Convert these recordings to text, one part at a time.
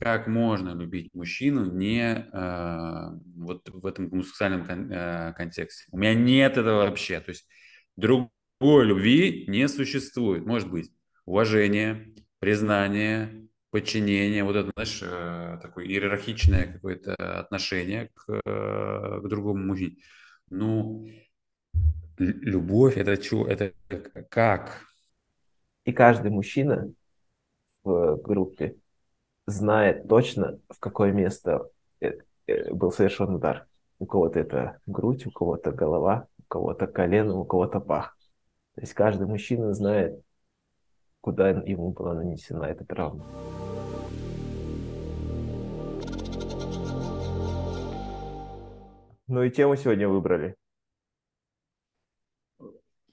как можно любить мужчину не э, вот в этом гомосексуальном кон, э, контексте. У меня нет этого вообще. То есть другой любви не существует. Может быть уважение, признание, подчинение, вот это, знаешь, э, такое иерархичное какое-то отношение к, э, к другому мужчине. Ну, любовь это что? Это как? И каждый мужчина в группе знает точно, в какое место э, э, был совершен удар. У кого-то это грудь, у кого-то голова, у кого-то колено, у кого-то пах. То есть каждый мужчина знает, куда ему была нанесена эта травма. Ну и тему сегодня выбрали.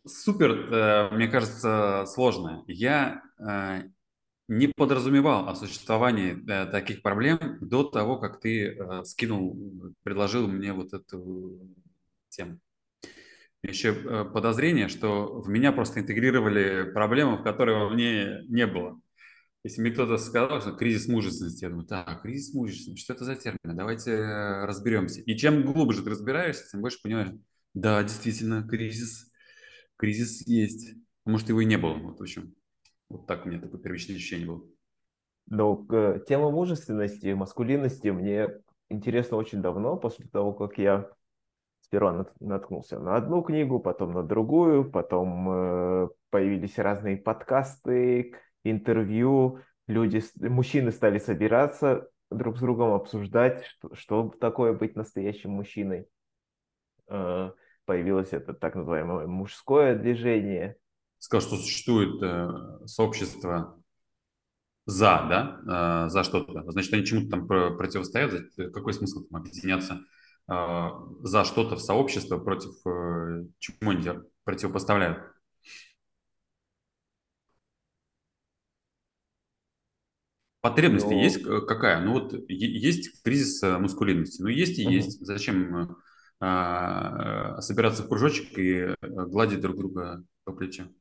Супер, э, мне кажется, сложная. Я не подразумевал о существовании э, таких проблем до того, как ты э, скинул, предложил мне вот эту тему. Еще э, подозрение, что в меня просто интегрировали проблему, в которой во мне не было. Если мне кто-то сказал, что кризис мужественности, я думаю, так, кризис мужественности, что это за термин? Давайте разберемся. И чем глубже ты разбираешься, тем больше понимаешь, да, действительно, кризис, кризис есть. Может, его и не было, вот в общем. Вот так у меня такое первичное ощущение было. Ну, тема мужественности, маскулинности мне интересно очень давно, после того, как я сперва наткнулся на одну книгу, потом на другую, потом э, появились разные подкасты, интервью, люди, мужчины стали собираться друг с другом обсуждать, что, что такое быть настоящим мужчиной. Э, появилось это так называемое мужское движение, сказал, что существует э, сообщество за, да, э, за что-то, значит, они чему-то там противостоят, какой смысл там объединяться э, за что-то в сообщество против э, чему они противопоставляют? Потребность ну, есть какая? Ну вот есть кризис мускулинности, ну есть и угу. есть. Зачем э, собираться в кружочек и гладить друг друга по плечу?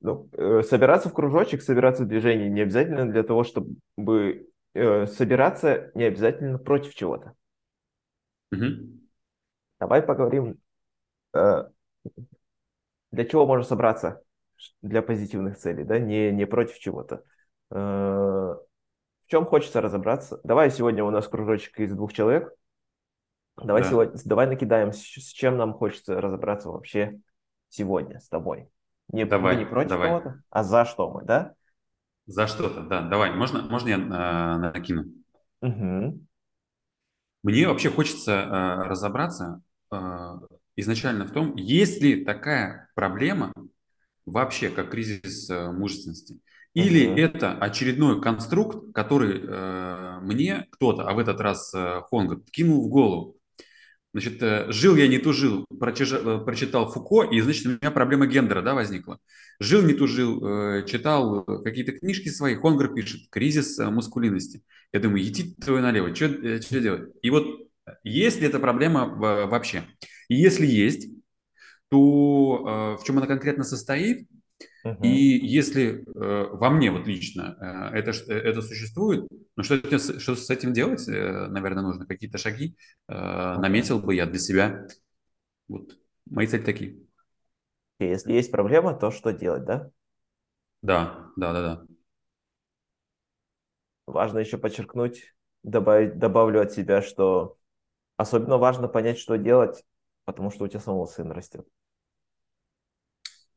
Ну, э, собираться в кружочек, собираться в движение не обязательно для того, чтобы э, собираться не обязательно против чего-то. Угу. Давай поговорим, э, для чего можно собраться для позитивных целей, да, не, не против чего-то. Э, в чем хочется разобраться? Давай сегодня у нас кружочек из двух человек. Давай, да. сегодня, давай накидаем, с чем нам хочется разобраться вообще сегодня с тобой. Не, давай, не против давай. кого-то, а за что мы, да? За что-то, да. Давай, можно, можно я э, накину? Угу. Мне вообще хочется э, разобраться э, изначально в том, есть ли такая проблема вообще, как кризис э, мужественности, или угу. это очередной конструкт, который э, мне кто-то, а в этот раз э, Хонга, кинул в голову. Значит, э, жил я не тужил, э, прочитал Фуко, и, значит, у меня проблема гендера, да, возникла. Жил не тужил, э, читал какие-то книжки свои, Хонгер пишет, кризис мускулинности. Я думаю, иди твое налево, что делать? И вот есть ли эта проблема вообще? И если есть, то в чем она конкретно состоит, и если э, во мне вот лично э, это, э, это существует, ну что, что с этим делать, э, наверное, нужно какие-то шаги э, наметил бы я для себя. Вот мои цели такие. Если есть проблема, то что делать, да? Да, да, да, да. Важно еще подчеркнуть, добавить, добавлю от себя, что особенно важно понять, что делать, потому что у тебя самого сын растет.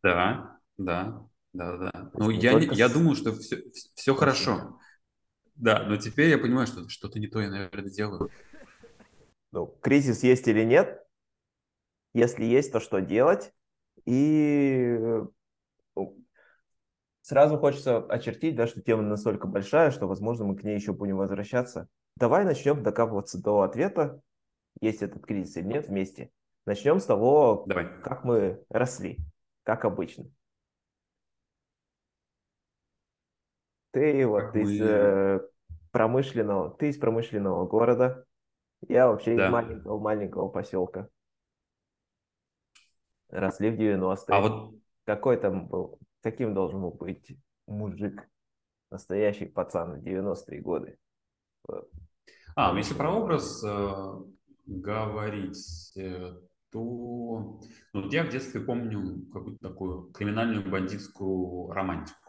Да, да, да, да. Ну, я, не, я думаю, что все, все хорошо. Да, но теперь я понимаю, что что-то не то я, наверное, делаю. Ну, кризис есть или нет? Если есть, то что делать? И ну, сразу хочется очертить, да, что тема настолько большая, что, возможно, мы к ней еще будем возвращаться. Давай начнем докапываться до ответа, есть этот кризис или нет, вместе. Начнем с того, Давай. как мы росли, как обычно. Ты вот из э, промышленного, ты из промышленного города, я вообще да. из маленького маленького поселка. Росли в 90-е. А вот какой там был, каким должен был быть мужик, настоящий пацан в 90-е годы? А, ну если про образ э, говорить, э, то ну, я в детстве помню какую-то такую криминальную бандитскую романтику.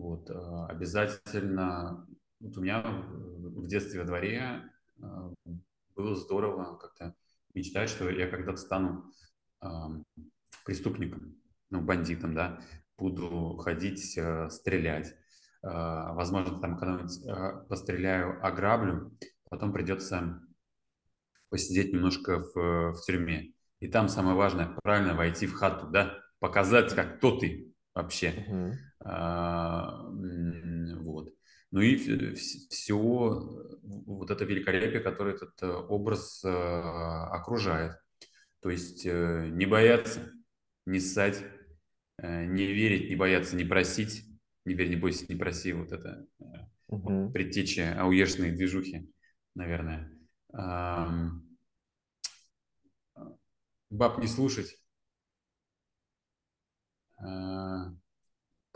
Вот, э, обязательно, вот у меня в детстве во дворе э, было здорово как-то мечтать, что я когда-то стану преступником, ну, бандитом, да, буду ходить, э, стрелять. Возможно, там когда-нибудь постреляю, ограблю, потом придется посидеть немножко в, в тюрьме. И там самое важное, правильно войти в хату, да, показать, как кто ты вообще. Uh-huh. А, вот. Ну и все вот это великолепие, которое этот э, образ а, окружает. То есть э, не бояться, не ссать, э, не верить, не бояться, не просить, не верь, не бойся, не проси, вот это uh-huh. предтеча ауешной движухи, наверное. Баб не слушать.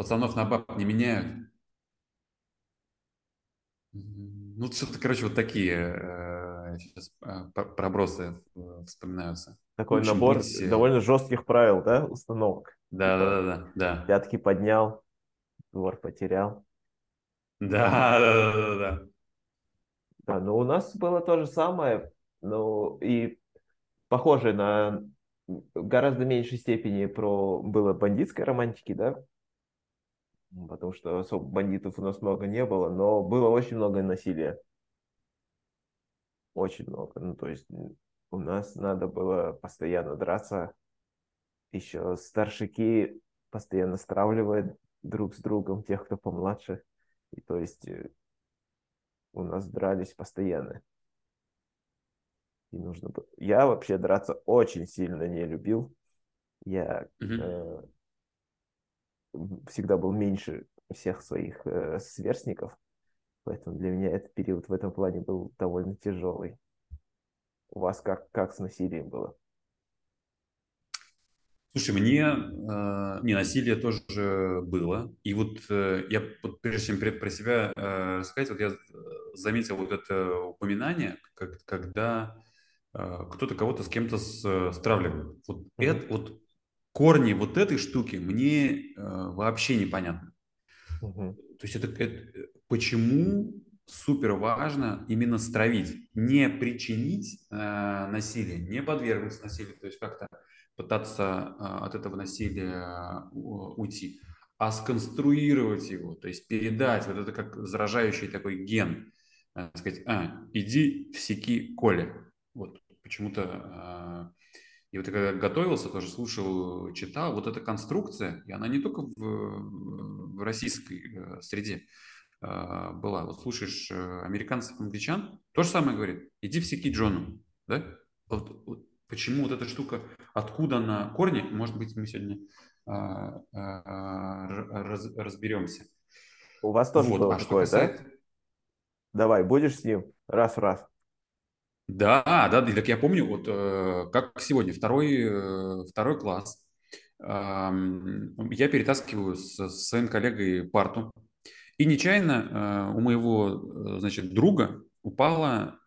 Пацанов на баб не меняют. Ну, что-то, короче, вот такие э, сейчас э, пробросы э, вспоминаются. Такой Очень набор быть... довольно жестких правил, да, установок. Да, типа, да, да, да, да. Пятки поднял, двор потерял. Да, да, да, да, да. Да, но у нас было то же самое, ну и похоже на гораздо меньшей степени про было бандитской романтики, да, потому что особо бандитов у нас много не было, но было очень много насилия. Очень много. Ну, то есть у нас надо было постоянно драться. Еще старшики постоянно стравливают друг с другом тех, кто помладше. И то есть э, у нас дрались постоянно. И нужно было... Я вообще драться очень сильно не любил. Я mm-hmm. э, всегда был меньше всех своих э, сверстников. Поэтому для меня этот период в этом плане был довольно тяжелый. У вас как, как с насилием было? Слушай, мне э, не насилие тоже было. И вот э, я вот, прежде чем про себя э, рассказать, вот я э, заметил вот это упоминание, как, когда э, кто-то кого-то с кем-то с, стравливает. Вот, mm-hmm. это, вот корни вот этой штуки мне э, вообще непонятны. Mm-hmm. То есть это, это почему супер важно именно стравить, не причинить э, насилие, не подвергнуться насилию, то есть как-то пытаться э, от этого насилия э, уйти, а сконструировать его, то есть передать вот это как заражающий такой ген, э, сказать, а, иди всеки Коля. Вот почему-то э, и вот я когда готовился, тоже слушал, читал, вот эта конструкция, и она не только в, в российской э, среде, а, была. Вот слушаешь э, американцев, англичан, то же самое говорит. Иди в Сики Джону. Да? Вот, вот, почему вот эта штука, откуда она корни, может быть, мы сегодня а, а, раз, разберемся. У вас тоже вот. было а такое, касается... да? Давай, будешь с ним раз в раз. Да, да, так я помню, вот э, как сегодня, второй, э, второй класс. я перетаскиваю с, с своим коллегой парту, и нечаянно э, у моего, значит, друга упала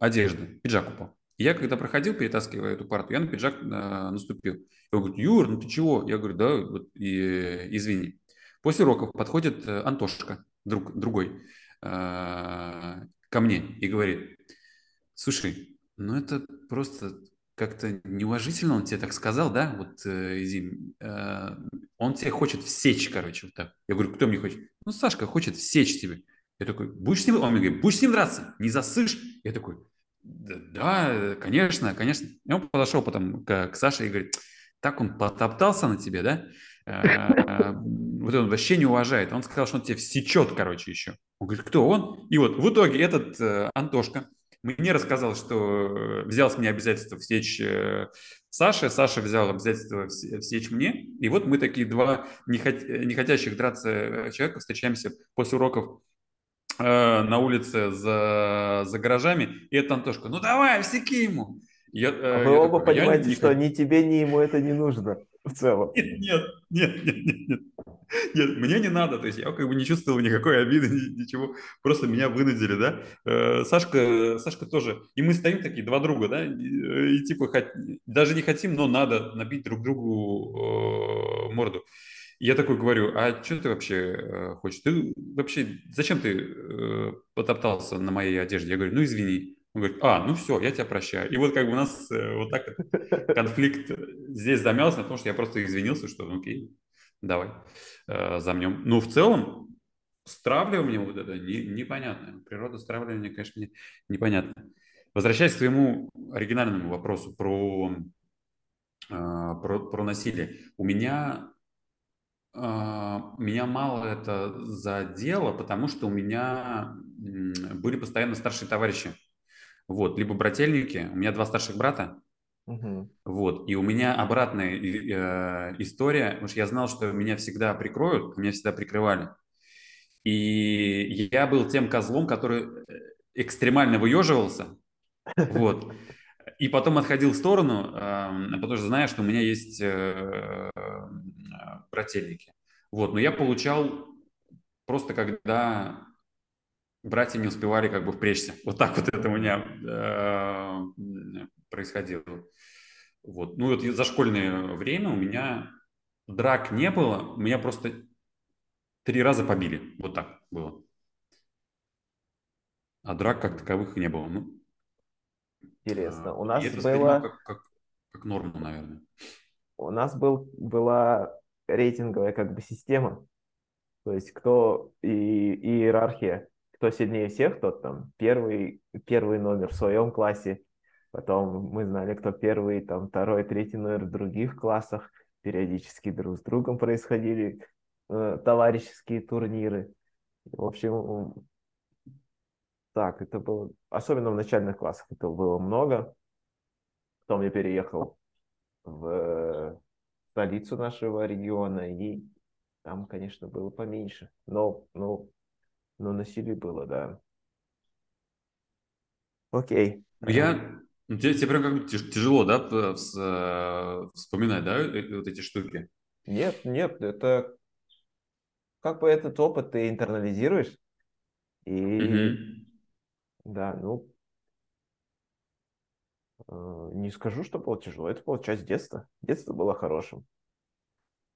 одежда, пиджак упал. Я, когда проходил, перетаскивая эту парту, я на пиджак наступил. Он говорит, Юр, ну ты чего? Я говорю, да, вот, и, извини. После уроков подходит Антошка, друг, другой, ко мне и говорит, слушай, ну это просто как-то неуважительно он тебе так сказал, да, вот, э, Зим, э, он тебе хочет всечь, короче, вот так. Я говорю, кто мне хочет? Ну, Сашка хочет всечь тебе. Я такой, будешь с ним, он мне говорит, будешь с ним драться, не засышь? Я такой, да, да конечно, конечно. И он подошел потом к, к Саше и говорит, так он потоптался на тебе, да? Э, вот он вообще не уважает. Он сказал, что он тебе всечет, короче, еще. Он говорит, кто он? И вот в итоге этот э, Антошка, мне рассказал, что э, взял с меня обязательство всечь э, Саше, Саша взял обязательство всечь мне, и вот мы такие два не, хот... не хотящих драться э, человека встречаемся после уроков э, на улице за, за гаражами, и это Антошка, ну давай, всеки ему. Я, э, а вы оба такой, понимаете, не... что ни тебе, ни ему это не нужно в целом. Нет, нет, нет, нет, нет. Нет, мне не надо, то есть я как бы не чувствовал никакой обиды, ничего, просто меня вынудили, да. Э, Сашка, Сашка тоже, и мы стоим такие, два друга, да, и, и типа даже не хотим, но надо набить друг другу э, морду. Я такой говорю, а что ты вообще э, хочешь? Ты вообще, зачем ты э, потоптался на моей одежде? Я говорю, ну извини. Он говорит, а, ну все, я тебя прощаю. И вот как бы у нас э, вот так конфликт здесь замялся, потому что я просто извинился, что ну, окей, давай э, замнем. Но в целом стравливание вот это не, непонятно. Природа стравливания, конечно, не, непонятна. Возвращаясь к своему оригинальному вопросу про, э, про, про насилие. У меня а, меня мало это задело, потому что у меня были постоянно старшие товарищи. Вот, либо брательники. У меня два старших брата. Угу. Вот, и у меня обратная э, история, потому что я знал, что меня всегда прикроют, меня всегда прикрывали. И я был тем козлом, который э, экстремально выеживался. Вот. И потом отходил в сторону, потому что знаю, что у меня есть э, брательники. Вот, но я получал просто когда братья не успевали как бы впрячься. Вот так вот это у меня э, происходило. Вот. Ну вот за школьное время у меня драк не было, меня просто три раза побили. Вот так было. А драк как таковых не было. Ну, Интересно. А, у нас было... Как, как, как норму, наверное. У нас был, была рейтинговая как бы система. То есть кто и, и иерархия, кто сильнее всех, тот там первый, первый номер в своем классе. Потом мы знали, кто первый, там второй, третий номер в других классах. Периодически друг с другом происходили э, товарищеские турниры. В общем, так, это было, особенно в начальных классах это было много. Потом я переехал в столицу нашего региона, и там, конечно, было поменьше. Но, но, но насилие было, да. Окей. Ну, я... Ну, тебе, тебе прям как тяжело, да, э, вспоминать, да, э, вот эти штуки? Нет, нет, это как бы этот опыт ты интернализируешь, и угу. да, ну, Э, не скажу, что было тяжело. Это была часть детства. Детство было хорошим.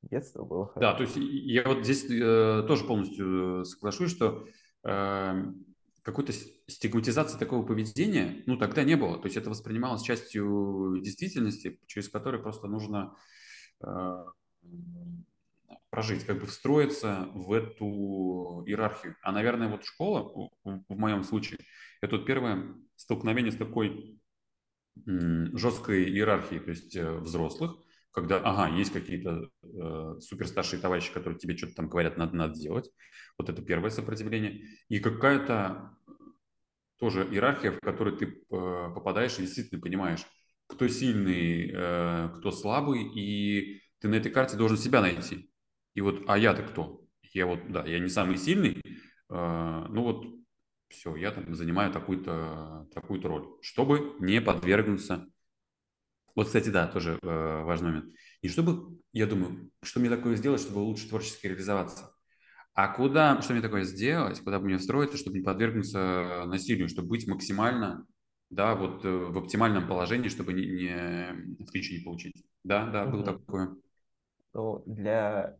Детство было хорошим. Да, то есть я вот здесь э, тоже полностью соглашусь, что э, какой-то стигматизации такого поведения, ну, тогда не было. То есть это воспринималось частью действительности, через которую просто нужно э, прожить, как бы встроиться в эту иерархию. А, наверное, вот школа, в, в моем случае, это вот первое столкновение с такой жесткой иерархии, то есть э, взрослых, когда, ага, есть какие-то э, суперстаршие товарищи, которые тебе что-то там говорят, надо, надо делать. Вот это первое сопротивление. И какая-то тоже иерархия, в которой ты э, попадаешь и действительно понимаешь, кто сильный, э, кто слабый, и ты на этой карте должен себя найти. И вот, а я-то кто? Я вот, да, я не самый сильный, э, ну вот все, я там занимаю такую-то такую роль, чтобы не подвергнуться. Вот, кстати, да, тоже э, важный момент. Не чтобы, я думаю, что мне такое сделать, чтобы лучше творчески реализоваться, а куда, что мне такое сделать, куда бы мне встроиться, чтобы не подвергнуться насилию, чтобы быть максимально, да, вот э, в оптимальном положении, чтобы не, не в не получить. Да, да, было угу. такое. Ну, для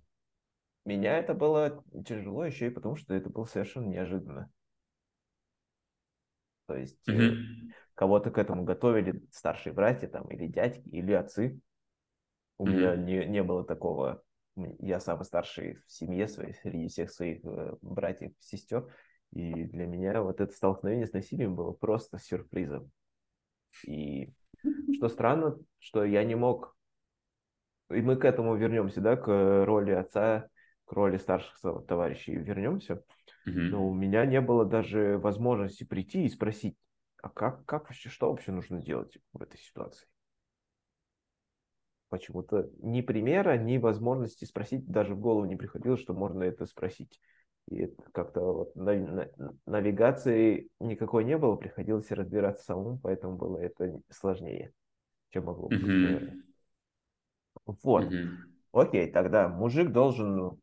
меня это было тяжело еще и потому, что это было совершенно неожиданно. То есть mm-hmm. Кого-то к этому готовили старшие братья там, или дядьки, или отцы. У mm-hmm. меня не, не было такого. Я самый старший в семье своей, среди всех своих э, братьев и сестер. И для меня вот это столкновение с насилием было просто сюрпризом. И что странно, что я не мог... И мы к этому вернемся, да, к роли отца, к роли старших товарищей вернемся. Но у меня не было даже возможности прийти и спросить, а как, как вообще, что вообще нужно делать в этой ситуации? Почему-то ни примера, ни возможности спросить даже в голову не приходило, что можно это спросить. И как-то вот навигации никакой не было, приходилось разбираться самому, поэтому было это сложнее, чем могло быть. Mm-hmm. Вот. Mm-hmm. Окей, тогда мужик должен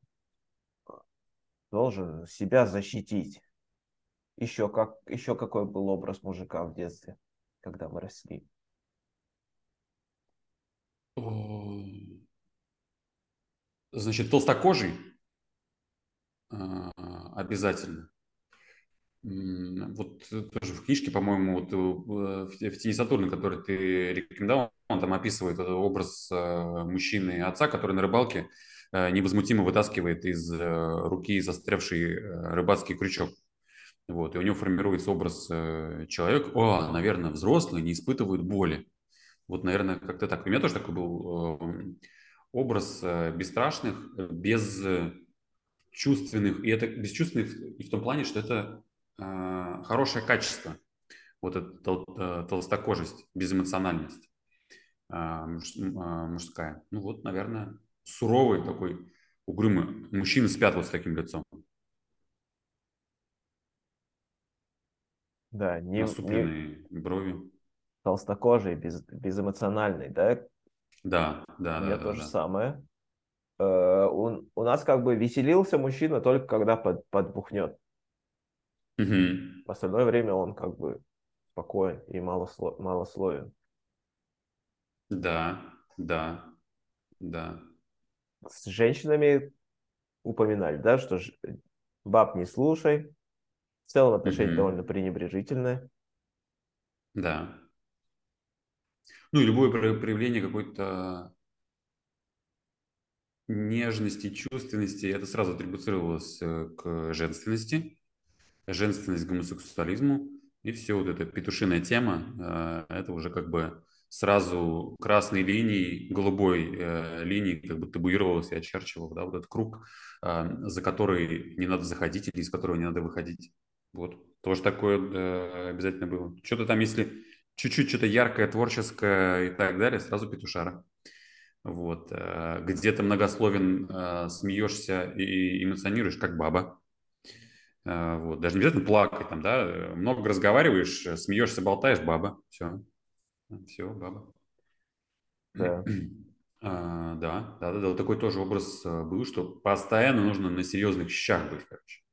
должен себя защитить. Еще, как, еще какой был образ мужика в детстве, когда мы росли? Значит, толстокожий а, обязательно. Вот тоже в книжке, по-моему, вот э, в «Тени Сатурна», который ты рекомендовал, он там описывает образ э, мужчины отца, который на рыбалке э, невозмутимо вытаскивает из руки застрявший рыбацкий крючок. Вот, и у него формируется образ человека, о, наверное, взрослый, не испытывает боли. Вот, наверное, как-то так. У меня тоже такой был образ бесстрашных, без чувственных, и это бесчувственных и в том плане, что это э, хорошее качество, вот эта э, толстокожесть, безэмоциональность э, муж, э, мужская. Ну вот, наверное, суровый такой, угрюмый. Мужчины спят вот с таким лицом. Да, не, Насупленные не... брови. Толстокожий, без, безэмоциональный, да? Да, да, У да. меня да, то да. же самое. Э, у, у нас как бы веселился мужчина только когда под, подбухнет. Угу. В остальное время он как бы спокоен и малосло, малословен. Да, да, да. С женщинами упоминали, да, что ж, баб не слушай. В целом отношение Угу. довольно пренебрежительное. Да. Ну и любое проявление какой-то нежности, чувственности, это сразу атрибуцировалось э, к женственности, женственность к гомосексуализму, и все вот эта петушиная тема, э, это уже как бы сразу красной линией, голубой э, линией как бы табуировалось и очерчивал, да, вот этот круг, за который не надо заходить или из которого не надо выходить. Вот, тоже такое обязательно было. Что-то там, если чуть-чуть что-то яркое, творческое и так далее, сразу петушара. Вот. Э, где-то многословен, э, смеешься и эмоционируешь, как баба. Э, вот. Даже не обязательно плакать, там, да? много разговариваешь, смеешься, болтаешь, баба. Все. Все, баба. Да. А, да, да, да, да. Вот такой тоже образ был, что постоянно нужно на серьезных щах быть, короче.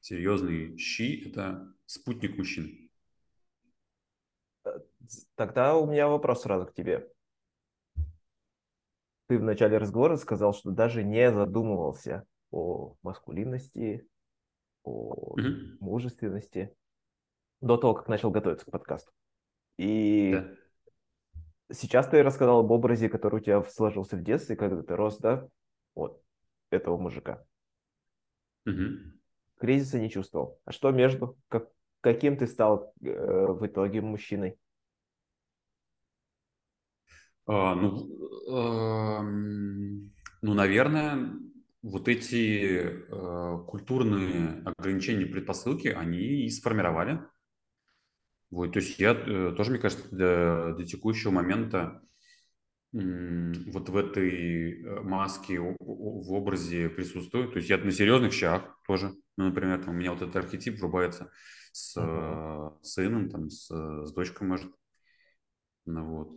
Серьезные щи – это спутник мужчины. Тогда у меня вопрос сразу к тебе ты в начале разговора сказал, что даже не задумывался о маскулинности, о угу. мужественности до того, как начал готовиться к подкасту. И да. сейчас ты рассказал об образе, который у тебя сложился в детстве, когда ты рос, да, вот этого мужика. Угу. Кризиса не чувствовал. А что между? Как, каким ты стал э, в итоге мужчиной? А, ну, э, ну, наверное, вот эти э, культурные ограничения, предпосылки, они и сформировали. Вот, то есть я э, тоже, мне кажется, до, до текущего момента вот в этой маске, в образе присутствую. То есть я на серьезных щах тоже. Ну, например, там, у меня вот этот архетип врубается с uh-huh. сыном, там, с, с дочкой, может. Ну, вот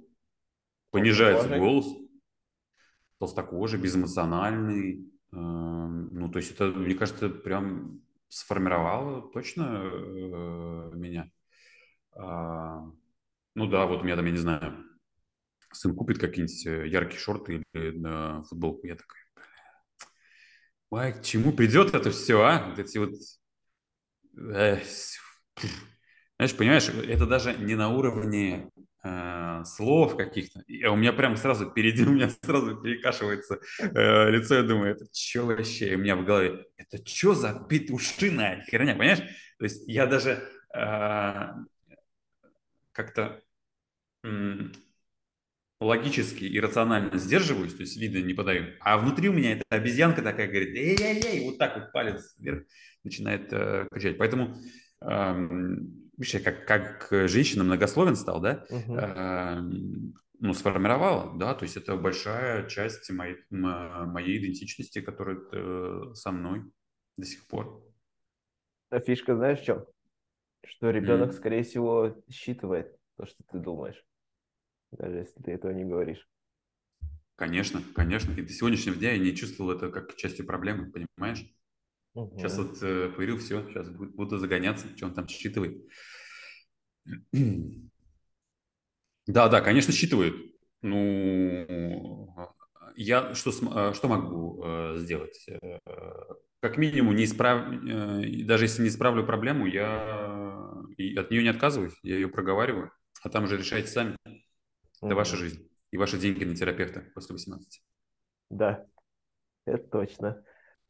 понижается голос, толстокожий, безэмоциональный. Ну, то есть это, мне кажется, прям сформировало точно э, меня. А, ну да, вот у меня там, я не знаю, сын купит какие-нибудь э, яркие шорты или э, футболку, я такой, Ой, к чему придет это все, а? Эти вот... Знаешь, понимаешь, это даже не на уровне э, слов каких-то. У меня прям сразу впереди, у меня сразу перекашивается э, лицо, я думаю, это что вообще? И у меня в голове, это что за петушиная херня, понимаешь? То есть я даже э, как-то логически и рационально сдерживаюсь, то есть видно не подаю, а внутри у меня эта обезьянка такая говорит, эй-эй-эй, вот так вот палец вверх начинает э, кричать. Поэтому видишь, я как, как женщина многословен стал, да, uh-huh. ну, сформировала, да, то есть это большая часть моей, моей идентичности, которая э, со мной до сих пор. А фишка знаешь в чем? Что ребенок, mm. скорее всего, считывает то, что ты думаешь, даже если ты этого не говоришь. Конечно, конечно. И до сегодняшнего дня я не чувствовал это как частью проблемы, понимаешь? Сейчас Мгм. вот э, поверил, все, сейчас буду, буду загоняться, что он там считывает. Да, да, конечно, считывает. Ну, я что, э, что могу э, сделать? Э, Как минимум, не исправ... э, даже если не исправлю проблему, я и от нее не отказываюсь, я ее проговариваю, а там уже решайте сами. Это ваша жизнь и ваши деньги на терапевта после 18. Да, это точно.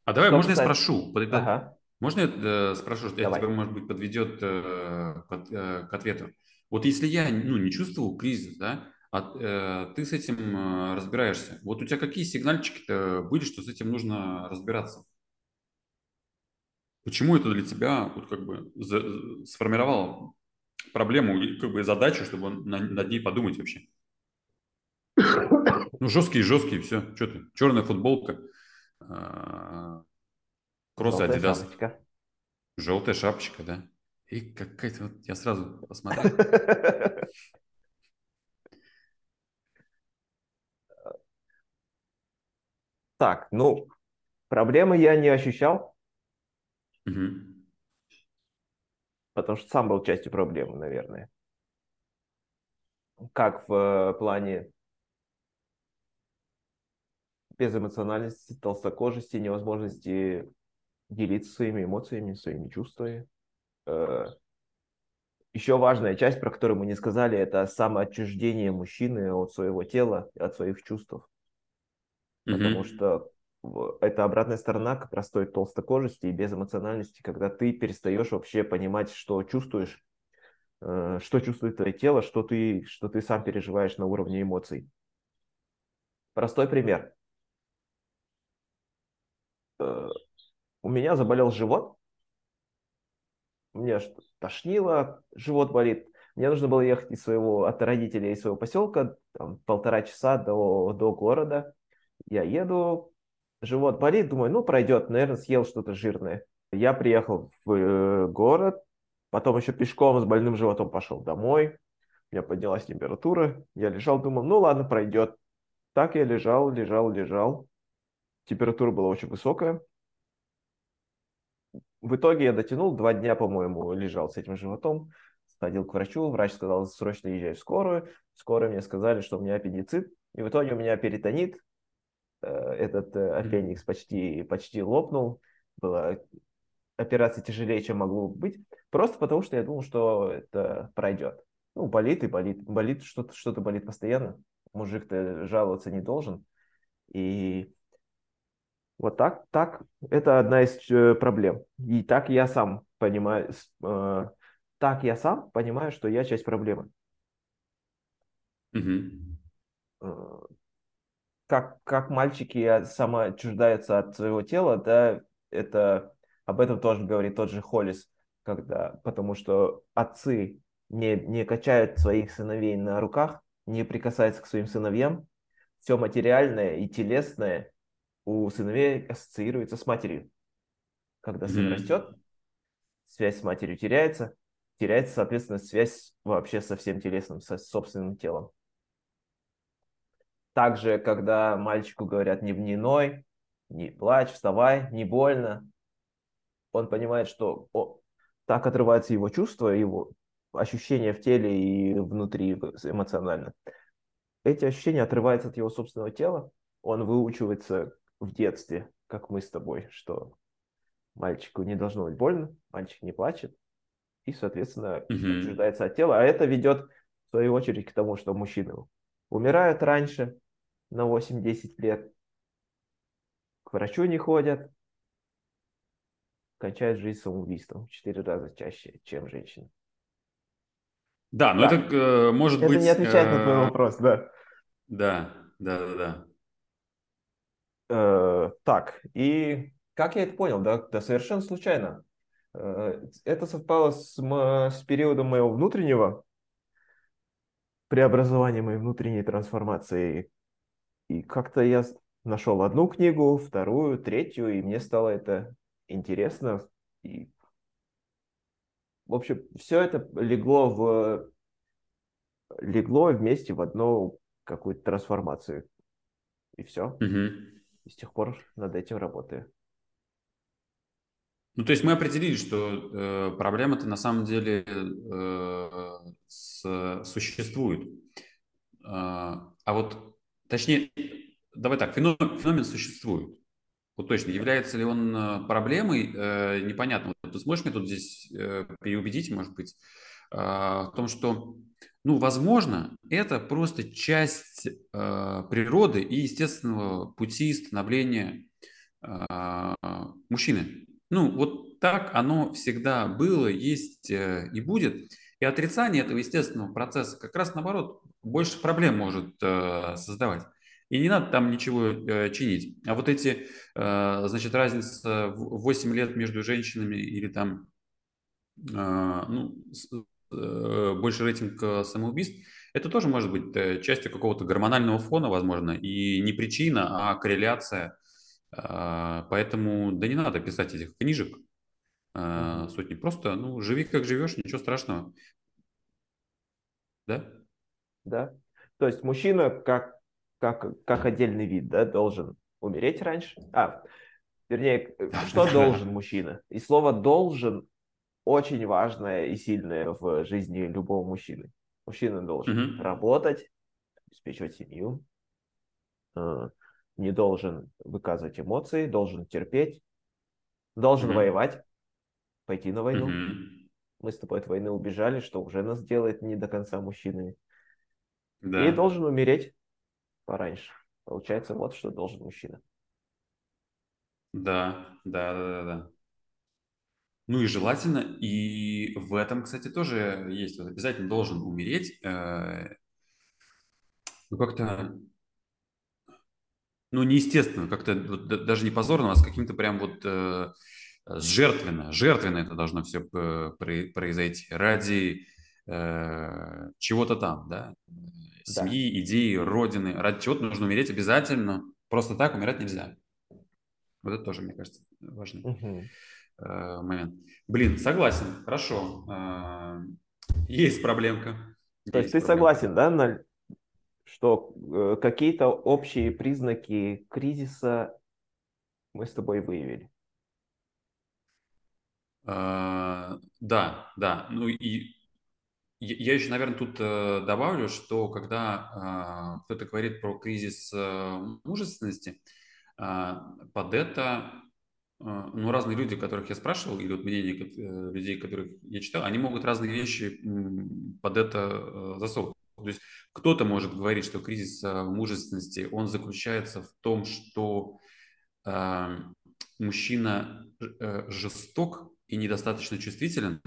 А давай, Что можно я касается... спрошу? Ага, Можно я э, спрошу, что это тебя, давай. может быть, подведет э, к, э, к ответу? Вот если я ну, не чувствовал кризис, да, а ты с этим разбираешься, вот у тебя какие сигнальчики-то были, что с этим нужно разбираться? Почему это для тебя вот как бы сформировало проблему как бы задачу, чтобы на- над ней подумать вообще? Ну, жесткие, жесткие, все. Что ты? Черная футболка, Желтая Adidas. шапочка. Желтая шапочка, да. И какая-то вот, я сразу посмотрел. Так, ну, проблемы я не ощущал, Мгм. потому что сам был частью проблемы, наверное. Как в э, плане безэмоциональности, толстокожести, невозможности делиться своими эмоциями, своими чувствами. Э, Еще важная часть, про которую мы не сказали, это самоотчуждение мужчины от своего тела, от своих чувств. Потому Мгм. что это обратная сторона к простой толстокожести и безэмоциональности, когда ты перестаешь вообще понимать, что чувствуешь, э, что чувствует твое тело, что ты, что ты сам переживаешь на уровне эмоций. Простой пример. Э, У меня заболел живот, мне что- тошнило, живот болит. Мне нужно было ехать из своего, от родителей из своего поселка, там, полтора часа до, до города. Я еду, живот болит, думаю, ну, пройдет, наверное, съел что-то жирное. Я приехал в э, город, потом еще пешком с больным животом пошел домой. У меня поднялась температура, я лежал, думал, ну, ладно, пройдет. Так я лежал, лежал, лежал. Температура была очень высокая. В итоге я дотянул, два дня, по-моему, лежал с этим животом, сходил к врачу, врач сказал, срочно езжай в скорую, скорую мне сказали, что у меня аппендицит, и в итоге у меня перитонит, Э, этот э, аппендикс почти, почти лопнул, была операция тяжелее, чем могло быть, просто потому что я думал, что это пройдет. Ну, болит и болит, болит, что-то что болит постоянно, мужик-то жаловаться не должен, и вот так, так, это одна из э, проблем. И так я сам понимаю, э, так я сам понимаю, что я часть проблемы. Э, как, как мальчики от- самоотчуждаются от своего тела, да, это об этом тоже говорит тот же Холлис, когда, потому что отцы не, не качают своих сыновей на руках, не прикасаются к своим сыновьям, все материальное и телесное у сыновей ассоциируется с матерью. Когда сын Мгм. растет, связь с матерью теряется, теряется, соответственно, связь вообще со всем телесным, со собственным телом. Также, когда мальчику говорят не, не ной, не плачь, вставай, не больно, он понимает, что о, так отрываются его чувства, его ощущения в теле и внутри эмоционально. Эти ощущения отрываются от его собственного тела, он выучивается в детстве, как мы с тобой, что мальчику не должно быть больно, мальчик не плачет, и, соответственно, отчуждается от тела. А это ведет, в свою очередь, к тому, что мужчины умирают раньше, на 8-10 лет, к врачу не ходят, кончают жизнь самоубийством в 4 раза чаще, чем женщины. Да, но Так. это э, может Это быть... не отвечает на твой э, вопрос, да. Да, да, да, да. Э, так, и как я это понял? Да, да совершенно случайно. Э, это совпало с, с периодом моего внутреннего преобразования, моей внутренней трансформации. И как-то я нашел одну книгу, вторую, третью, и мне стало это интересно. И, в общем, все это легло в легло вместе в одну какую-то трансформацию. И все. Мгм. И с тех пор над этим работаю. Ну, то есть мы определили, что э, проблема-то на самом деле э, с, существует. А, а вот, точнее, давай так, феномен, феномен существует. Вот точно, является ли он э, проблемой, э, непонятно. Вот ты сможешь мне тут здесь э, переубедить, может быть, э, в том, что, ну, возможно, это просто часть э, природы и естественного пути становления э, мужчины. Ну, вот так оно всегда было, есть э, и будет. И отрицание этого естественного процесса как раз наоборот больше проблем может э, создавать. И не надо там ничего э, чинить. А вот эти, э, значит, разница в 8 лет между женщинами или там э, ну, больше рейтинг э, самоубийств, это тоже может быть э, частью какого-то гормонального фона, возможно, и не причина, а корреляция. Э, поэтому, да не надо писать этих книжек, э, сотни. Просто, ну, живи как живешь, ничего страшного. Да? Да. То есть мужчина как, как, как отдельный вид, да, должен умереть раньше. А, вернее, что должен мужчина? И слово должен очень важное и сильное в жизни любого мужчины. Мужчина должен Мгм. работать, обеспечивать семью, э, не должен выказывать эмоции, должен терпеть, должен Мгм. воевать, пойти на войну. Мгм. Мы с тобой от войны убежали, что уже нас делает не до конца мужчинами. И Да. должен умереть пораньше. Получается, вот что должен мужчина. Да, да, да, да, да. Ну и желательно, и в этом, кстати, тоже есть, вот обязательно должен умереть, э, ну как-то, ну неестественно, как-то вот да- даже не позорно, а с каким-то прям вот э, жертвенно, жертвенно это должно все произойти ради э, чего-то там, да, Да. семьи, идеи, родины, ради чего-то нужно умереть обязательно, просто так умирать нельзя. Вот это тоже, мне кажется, важный Мгм. Э, момент. Блин, согласен, хорошо. Э, Есть проблемка. То есть Есть ты проблемка. согласен, да, на- что э, какие-то общие признаки кризиса мы с тобой выявили? Э, Да, да. Ну и я еще, наверное, тут добавлю, что когда кто-то говорит про кризис мужественности, под это, ну, разные люди, которых я спрашивал, или вот мнение э, людей, которых я читал, они могут разные вещи под это э, засовывать. То есть кто-то может говорить, что кризис э, мужественности, он заключается в том, что э, мужчина жесток и недостаточно чувствителен,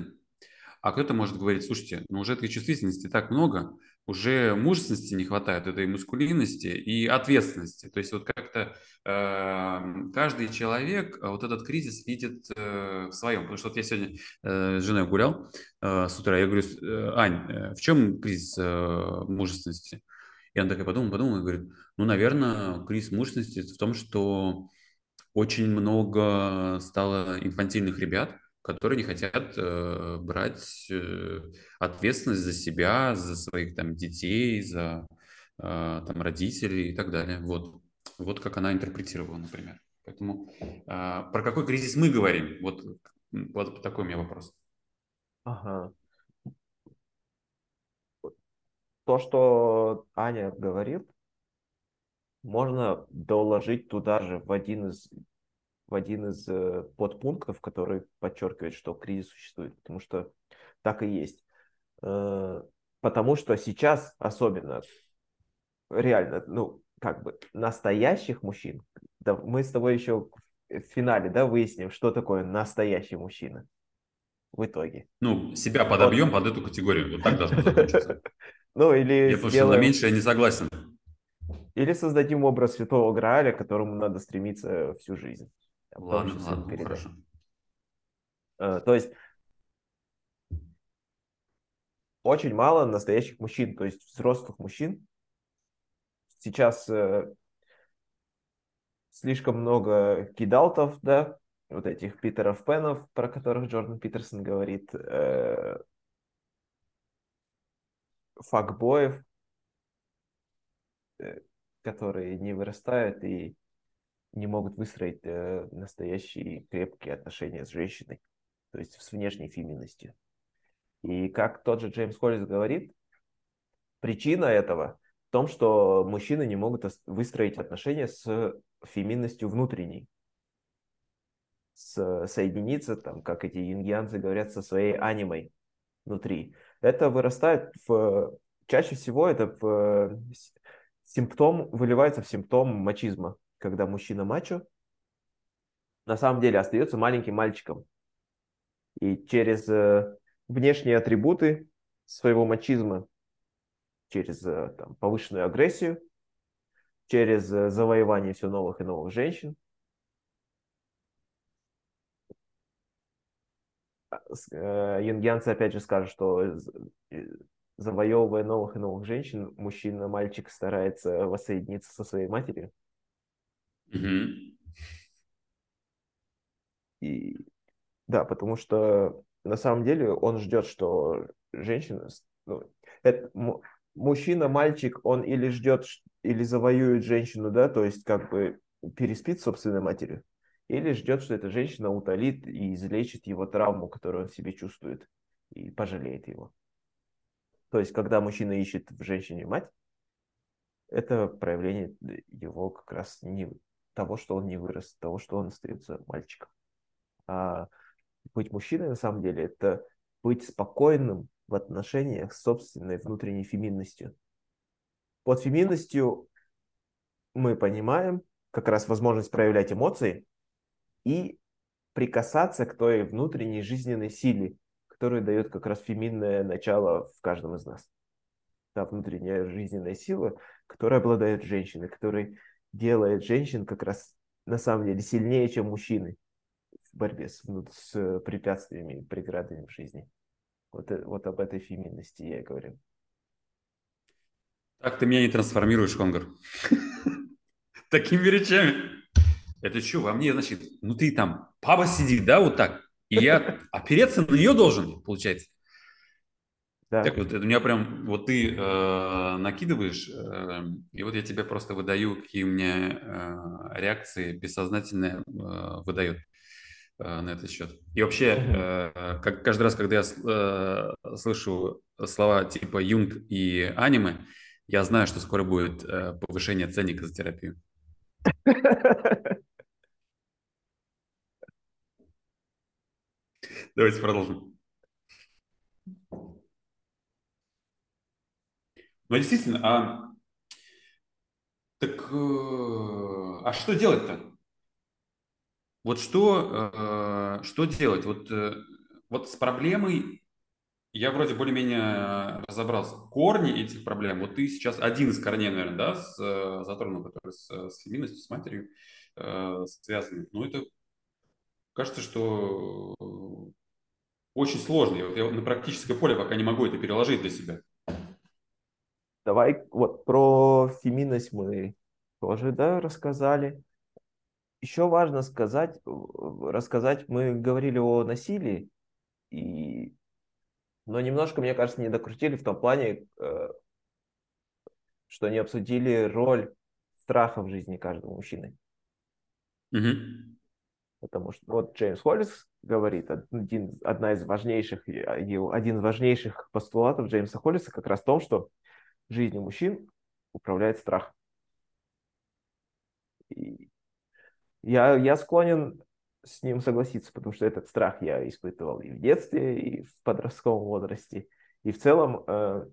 а кто-то может говорить, слушайте, ну уже этой чувствительности так много, уже мужественности не хватает, этой мускулинности и ответственности. То есть вот как-то э, каждый человек э, вот этот кризис видит э, в своем. Потому что вот я сегодня э, с женой гулял э, с утра, я говорю, э, Ань, э, в чем кризис э, мужественности? И она такая подумала, подумала и говорит, ну, наверное, кризис мужественности в том, что очень много стало инфантильных ребят, которые не хотят э, брать э, ответственность за себя, за своих там детей, за э, там родителей и так далее. Вот, вот как она интерпретировала, например. Поэтому э, про какой кризис мы говорим? Вот, вот такой у меня вопрос. Ага. То, что Аня говорит, можно доложить туда же в один из, в один из э, подпунктов, который подчеркивает, что кризис существует, потому что так и есть. Э, потому что сейчас особенно реально, ну, как бы настоящих мужчин, да, мы с тобой еще в финале, да, выясним, что такое настоящий мужчина в итоге. Ну, себя Вот. подобьем под эту категорию. Вот так должно закончиться. Ну, или Я потому что на меньшее не согласен. или создадим образ святого Грааля, к которому надо стремиться всю жизнь. А Ладно, ладно, передать. хорошо. Э, То есть очень мало настоящих мужчин, то есть взрослых мужчин. Сейчас э, слишком много кидалтов, да, вот этих Питеров Пенов, про которых Джордан Питерсон говорит, э, факбоев, э, которые не вырастают и не могут выстроить э, настоящие крепкие отношения с женщиной, то есть с внешней феминностью. И как тот же Джеймс Холлис говорит, причина этого в том, что мужчины не могут выстроить отношения с феминностью внутренней, с, соединиться, там, как эти ингианцы говорят, со своей анимой внутри. Это вырастает в... Чаще всего это в симптом, выливается в симптом мачизма, когда мужчина мачо на самом деле остается маленьким мальчиком. И через э, внешние атрибуты своего мачизма, через э, там, повышенную агрессию, через э, завоевание все новых и новых женщин, юнгианцы опять же скажут, что завоевывая новых и новых женщин, мужчина, мальчик старается воссоединиться со своей матерью. Mm-hmm. И да, потому что на самом деле он ждет, что женщина, ну, это, мужчина, мальчик, он или ждет, или завоюет женщину, да, то есть как бы переспит с собственной матерью, или ждет, что эта женщина утолит и излечит его травму, которую он себе чувствует, и пожалеет его. То есть, когда мужчина ищет в женщине мать, это проявление его как раз не того, что он не вырос, того, что он остается мальчиком. А быть мужчиной на самом деле это быть спокойным в отношениях с собственной внутренней феминностью. Под феминностью мы понимаем как раз возможность проявлять эмоции и прикасаться к той внутренней жизненной силе, который дает как раз феминное начало в каждом из нас. Та внутренняя жизненная сила, которая обладает женщиной, которая делает женщин как раз на самом деле сильнее, чем мужчины в борьбе с, с препятствиями, преградами в жизни. Вот, э, вот об этой феминности я и говорю. Так ты меня не трансформируешь, Конгр. Такими речами. Это что, во мне, значит, внутри там папа сидит, да, вот так? И я опереться на нее должен, получается. Да. Так вот, у меня прям, вот ты э, накидываешь, э, и вот я тебе просто выдаю, какие у меня э, реакции бессознательные э, выдает э, на этот счет. И вообще, э, как, каждый раз, когда я э, слышу слова типа Юнг и аниме, я знаю, что скоро будет э, повышение ценника за терапию. Давайте продолжим. Ну, действительно, а так э, а что делать-то? Вот что, э, что делать? Вот, э, вот с проблемой я вроде более-менее разобрался. Корни этих проблем, вот ты сейчас один из корней, наверное, да, с, затронул, который с, с феминностью, с матерью э, связаны. Но это кажется, что очень сложно. Я, я на практическое поле пока не могу это переложить для себя. Давай вот про феминность мы тоже да, рассказали. Еще важно сказать, рассказать, мы говорили о насилии, и, но немножко, мне кажется, не докрутили в том плане, э, что не обсудили роль страха в жизни каждого мужчины. Угу. Потому что вот Джеймс Холлис говорит, один, одна из важнейших, один из важнейших постулатов Джеймса Холлиса как раз в том, что жизнью мужчин управляет страх. И я, я склонен с ним согласиться, потому что этот страх я испытывал и в детстве, и в подростковом возрасте. И в целом э,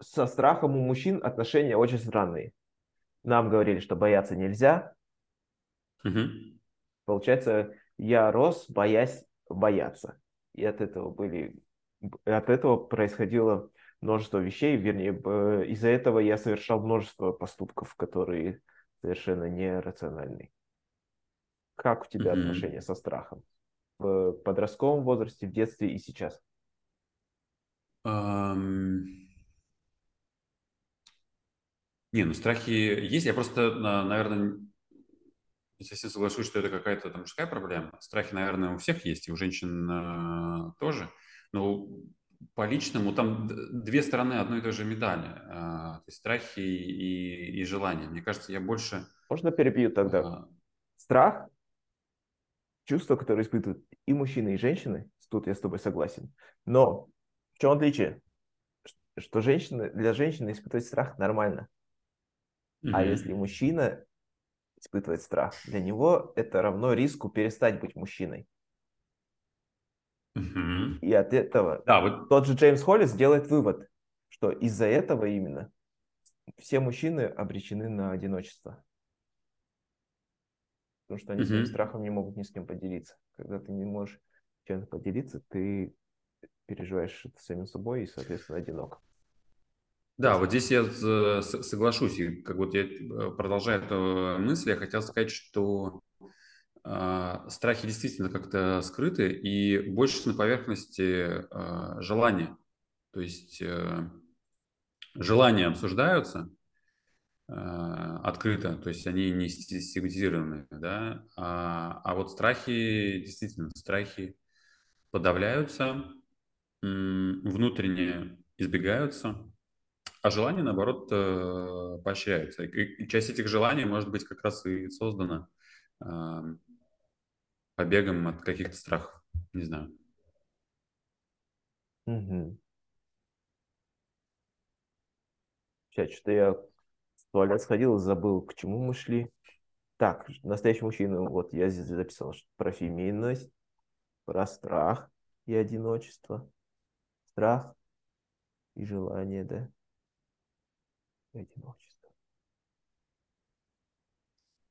со страхом у мужчин отношения очень странные. Нам говорили, что бояться нельзя, Угу. Получается, я рос, боясь бояться. И от этого были, от этого происходило множество вещей, вернее, из-за этого я совершал множество поступков, которые совершенно нерациональны. Как у тебя mm-hmm. отношения со страхом? В подростковом возрасте, в детстве и сейчас? Um... Не, ну страхи есть. Я просто, наверное, Естественно, соглашусь, что это какая-то там мужская проблема. Страхи, наверное, у всех есть, и у женщин э, тоже. Но по личному, там две стороны одной и той же медали. То есть страхи и, и желания. Мне кажется, я больше... Можно перебью тогда? Страх чувство, которое испытывают и мужчины, и женщины, тут я с тобой согласен. Но в чем отличие? Что женщины, для женщины испытывать страх нормально. Mm-hmm. А если мужчина испытывает страх, для него это равно риску перестать быть мужчиной. Mm-hmm. И от этого да, вот... тот же Джеймс Холлис делает вывод, что из-за этого именно все мужчины обречены на одиночество потому что они своим страхом не могут ни с кем поделиться. Когда ты не можешь чем-то поделиться, ты переживаешь это самим собой и, соответственно, одинок. Да, вот здесь я соглашусь. И как вот я э, продолжаю эту мысль, я хотел сказать, что э, страхи действительно как-то скрыты и больше на поверхности э, желания. То есть э, желания обсуждаются, Э, открыто, то есть они не стигматизированы, да, а, а вот страхи, действительно, страхи подавляются, внутренне избегаются, а желания, наоборот, э, поощряются. И часть этих желаний может быть как раз и создана побегом от каких-то страхов, не знаю. Угу. Сейчас что-то я туалет сходил, забыл, к чему мы шли. Так, настоящий мужчина, вот я здесь записал про феминность, про страх и одиночество. Страх и желание, да? И одиночество.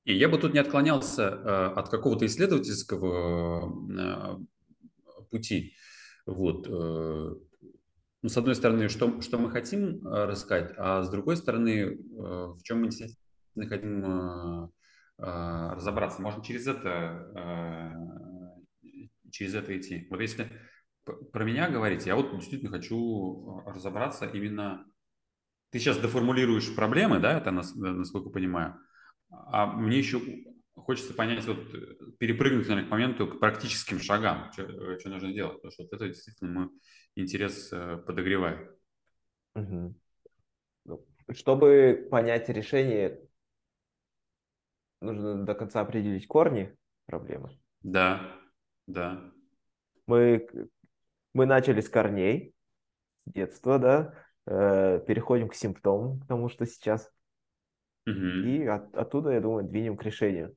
И я бы тут не отклонялся э, от какого-то исследовательского э, пути. Вот. Э, ну, с одной стороны, что, что мы хотим рассказать, а с другой стороны, в чем мы действительно хотим разобраться. Можно через это, через это идти. Вот если про меня говорить, я вот действительно хочу разобраться именно... Ты сейчас деформулируешь проблемы, да, это насколько понимаю, а мне еще хочется понять, вот перепрыгнуть, наверное, к моменту, к практическим шагам, что, что нужно делать, потому что вот это действительно мы интерес э, подогревает. Угу. Чтобы понять решение, нужно до конца определить корни проблемы. Да, да. Мы, мы начали с корней, с детства, да, э, переходим к симптомам, потому что сейчас. Угу. И от, оттуда, я думаю, двинем к решению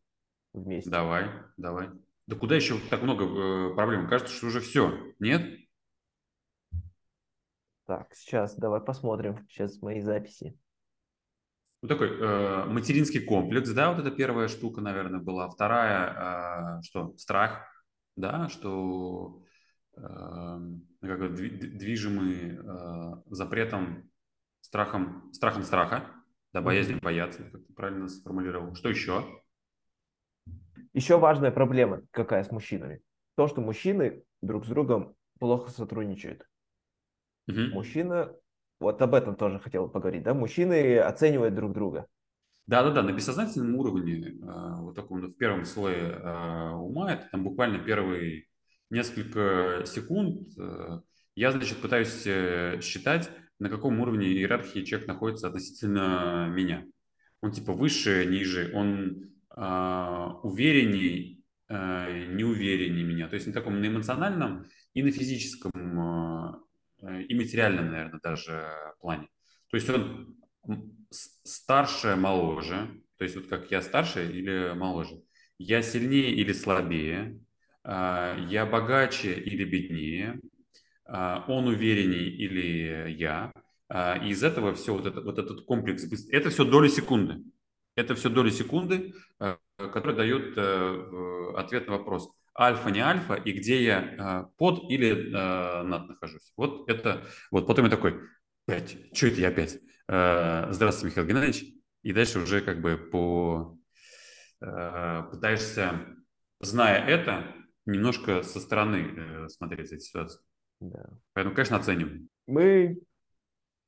вместе. Давай, давай. Да куда еще так много э, проблем? Кажется, что уже все. Нет? Так, сейчас давай посмотрим. Сейчас мои записи. Ну, такой э, материнский комплекс, да, вот это первая штука, наверное, была. Вторая, э, что, страх, да, что э, как движимый э, запретом, страхом, страхом страха, да, боязнь бояться, как ты правильно сформулировал. Что еще? Еще важная проблема какая с мужчинами. То, что мужчины друг с другом плохо сотрудничают. Угу. Мужчина, вот об этом тоже хотел поговорить, да, мужчины оценивают друг друга. Да-да-да, на бессознательном уровне, э, вот таком в первом слое э, ума, это там буквально первые несколько секунд, э, я, значит, пытаюсь считать, на каком уровне иерархии человек находится относительно меня. Он типа выше, ниже, он уверенней, неувереннее меня. То есть на таком на эмоциональном и на физическом Э, и материальном, наверное, даже плане. То есть он старше, моложе, то есть вот как я старше или моложе, я сильнее или слабее, а, я богаче или беднее, он увереннее или я. А, и из этого все вот, это, вот этот комплекс, это все доли секунды. Это все доли секунды, который дает э, ответ на вопрос альфа, не альфа, и где я под или над нахожусь. Вот это, вот потом я такой, опять, что это я опять? Здравствуйте, Михаил Геннадьевич. И дальше уже как бы по, пытаешься, зная это, немножко со стороны э, смотреть эту ситуацию. Да. Поэтому, конечно, оценим. Мы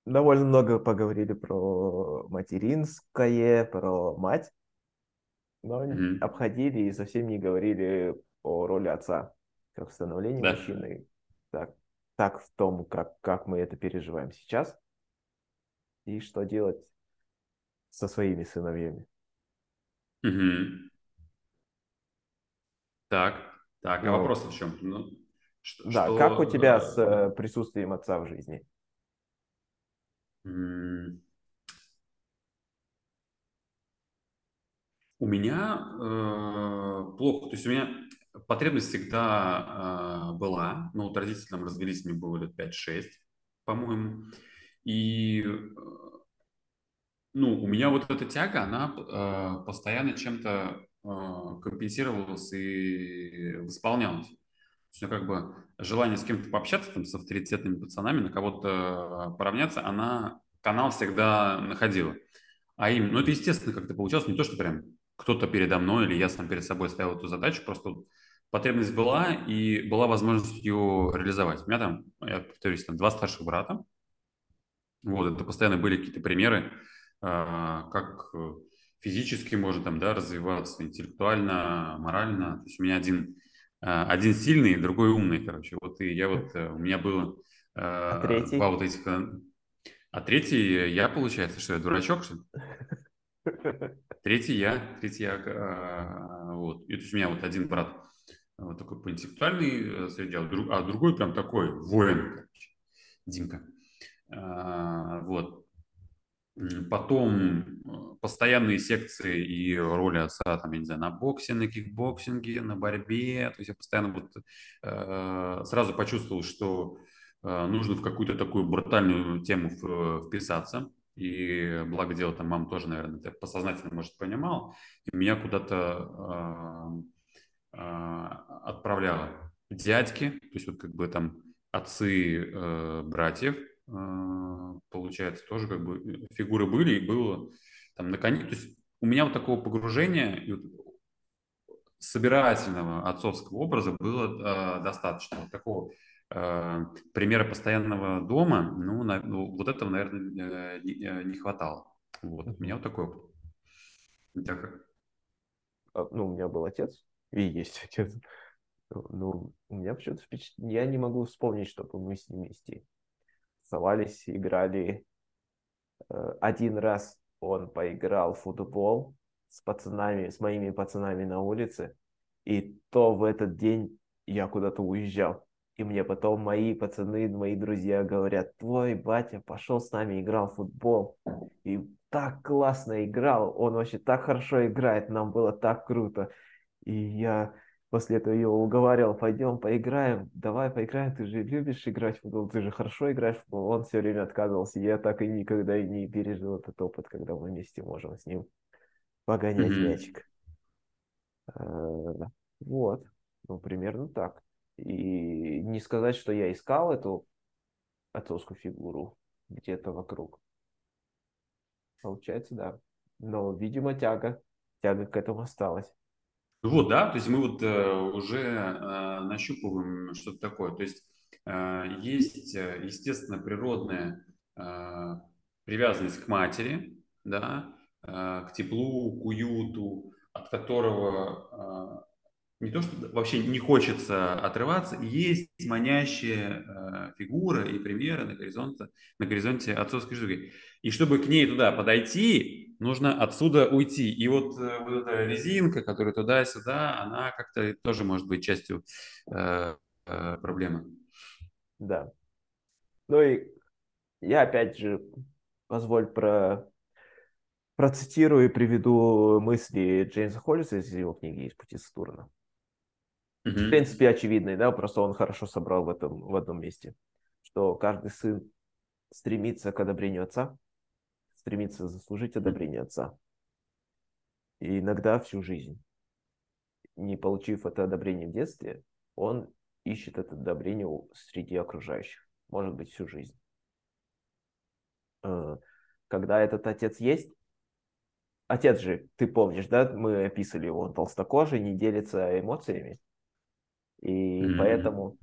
довольно много поговорили про материнское, про мать, но mm-hmm. обходили и совсем не говорили о роли отца, как становлении да. мужчины. Так, так в том, как, как мы это переживаем сейчас, и что делать со своими сыновьями. Угу. Так, так, а Ну, вопрос в чем? Ну, что, да, как у что, тебя с э, присутствием отца в жизни? у меня э, плохо, то есть у меня потребность всегда э, была, но вот родители там развелись, мне было лет 5-6, по-моему, и э, ну, у меня вот эта тяга, она э, постоянно чем-то э, компенсировалась и восполнялась. Есть, ну, как бы желание с кем-то пообщаться там, с авторитетными пацанами, на кого-то поравняться, она канал всегда находила. А им, ну, это естественно как-то получалось, не то, что прям кто-то передо мной или я сам перед собой ставил эту задачу, просто потребность была и была возможность ее реализовать. У меня там, я повторюсь, там два старших брата, вот, это постоянно были какие-то примеры, а, как э, физически можно там, да, развиваться, интеллектуально, морально. То есть у меня один, один сильный, другой умный, короче. Вот и я вот, э, у меня было А а, два третий? вот этих... э, А третий я, получается, что я дурачок, что ли? Третий я, третий я, а, вот. И то есть у меня вот один брат э, вот такой по интеллектуальной э, среде, а а другой прям такой воин, короче, Димка. А, Вот. Потом э, постоянные секции и роли отца, там, я не знаю, на боксе, на кикбоксинге, на борьбе. То есть я постоянно вот э, сразу почувствовал, что э, нужно в какую-то такую брутальную тему в- вписаться. И благо дело, там мама тоже, наверное, это подсознательно, может, понимала. И меня куда-то э, э, отправляла дядьки, то есть вот как бы там отцы э, братьев, э, получается, тоже как бы фигуры были, и было там наконец, то есть у меня вот такого погружения и вот собирательного отцовского образа было э, достаточно. Вот такого э, примера постоянного дома, ну, на- ну, вот этого, наверное, э, не, не хватало. Вот, у меня вот такой опыт. А, Ну, у меня был отец, и есть отец. Ну, у меня почему-то впечатление, я не могу вспомнить, чтобы мы с ним вместе совались, играли. Э, Один раз он поиграл в футбол с пацанами, с моими пацанами на улице, и то в этот день я куда-то уезжал. И мне потом мои пацаны, мои друзья говорят, твой батя пошел с нами, играл в футбол. И так классно играл, он вообще так хорошо играет, нам было так круто. И я после этого его уговаривал, пойдем поиграем, давай поиграем, ты же любишь играть в футбол, ты же хорошо играешь в футбол. Он все время отказывался, я так и никогда и не пережил этот опыт, когда мы вместе можем с ним погонять Мгм. мячик. Э, Вот, ну, примерно так. И не сказать, что я искал эту отцовскую фигуру где-то вокруг. Получается, да. Но, видимо, тяга, тяга к этому осталась. Вот, да, то есть мы вот э, уже э, нащупываем что-то такое. То есть э, есть, э, естественно, природная э, привязанность к матери, да, э, к теплу, к уюту, от которого э, не то, что вообще не хочется отрываться, есть манящая э, фигура и примеры на горизонте, на горизонте отцовской жизни. И чтобы к ней туда подойти, нужно отсюда уйти. И вот, э, вот эта резинка, которая туда-сюда, она как-то тоже может быть частью э, э, проблемы. Да. Ну и я опять же позволь про процитирую и приведу мысли Джеймса Холлиса из его книги «Из пути Сатурна». В Мгм. принципе, очевидный, да, просто он хорошо собрал в этом в одном месте, что каждый сын стремится к одобрению отца, стремится заслужить одобрение отца. И иногда всю жизнь, не получив это одобрение в детстве, он ищет это одобрение среди окружающих, может быть, всю жизнь. Э, Когда этот отец есть, отец же, ты помнишь, да, мы описывали его, он толстокожий, не делится эмоциями, и Мгм. поэтому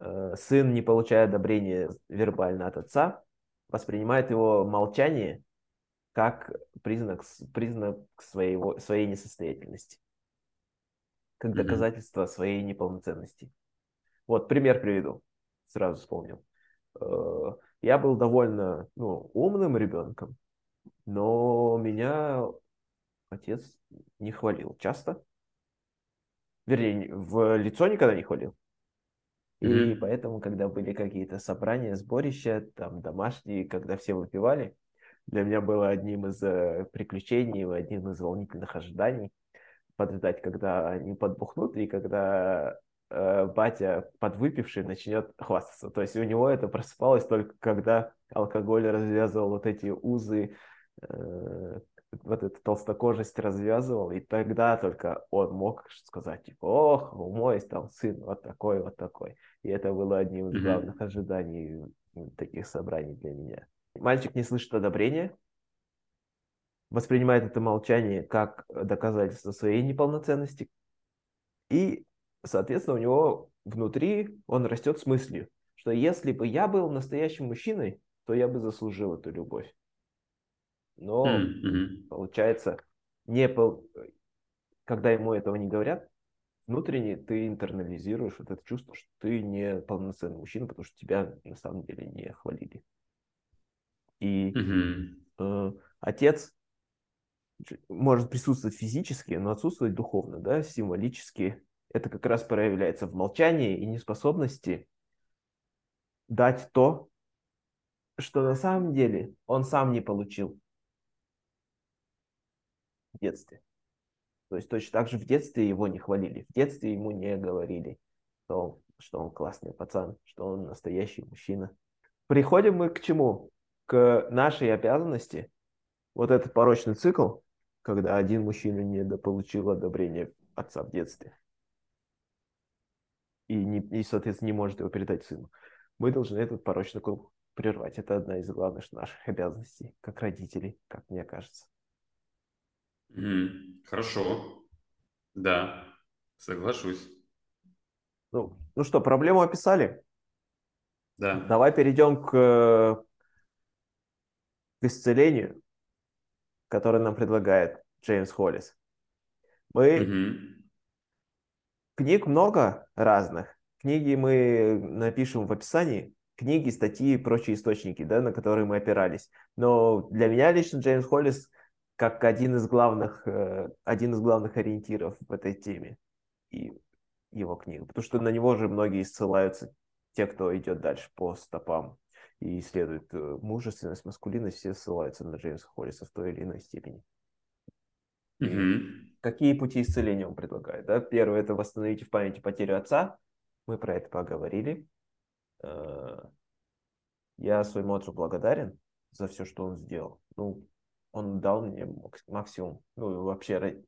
э, сын, не получая одобрения вербально от отца, воспринимает его молчание как признак, признак своего, своей несостоятельности, как доказательство своей неполноценности. Вот пример приведу. сразу вспомнил. Э, я был довольно ну, умным ребенком, но меня отец не хвалил часто. Вернее, в лицо никогда не хвалил. И mm-hmm. поэтому, когда были какие-то собрания, сборища, там домашние, когда все выпивали, для меня было одним из э, приключений, одним из волнительных ожиданий подождать, когда они подбухнут, и когда э, батя подвыпивший начнет хвастаться. То есть у него это просыпалось только когда алкоголь развязывал вот эти узы, э, вот эту толстокожесть развязывал, и тогда только он мог сказать, типа, ох, мой там сын вот такой, вот такой. И это было одним из главных mm-hmm. ожиданий таких собраний для меня. Мальчик не слышит одобрения, воспринимает это молчание как доказательство своей неполноценности. И, соответственно, у него внутри он растет с мыслью, что если бы я был настоящим мужчиной, то я бы заслужил эту любовь. Но mm-hmm. получается, не пол... когда ему этого не говорят, внутренне ты интернализируешь вот это чувство, что ты не полноценный мужчина, потому что тебя на самом деле не хвалили. И mm-hmm. э, отец может присутствовать физически, но отсутствовать духовно, да, символически. Это как раз проявляется в молчании и неспособности дать то, что на самом деле он сам не получил в детстве. То есть точно так же в детстве его не хвалили, в детстве ему не говорили, что, что он классный пацан, что он настоящий мужчина. Приходим мы к чему? К нашей обязанности, вот этот порочный цикл, когда один мужчина недополучил одобрение отца в детстве и, не, и, соответственно, не может его передать сыну. Мы должны этот порочный круг прервать. Это одна из главных наших обязанностей, как родителей, как мне кажется. Mm, хорошо. Да, соглашусь. Ну, ну что, проблему описали? Да. Давай перейдем к, к исцелению который нам предлагает Джеймс Холлис. Мы... Угу. Книг много разных. Книги мы напишем в описании. Книги, статьи и прочие источники, да, на которые мы опирались. Но для меня лично Джеймс Холлис как один из главных, э, один из главных ориентиров в этой теме и его книга. Потому что на него же многие ссылаются, те, кто идет дальше по стопам и исследует э, мужественность, маскулинность, все ссылаются на Джеймса Холлиса в той или иной степени. Mm-hmm. Какие пути исцеления он предлагает? Да? Первое – это восстановить в памяти потерю отца. Мы про это поговорили. Э, я своему отцу благодарен за все, что он сделал. Ну, он дал мне максимум. Ну, вообще,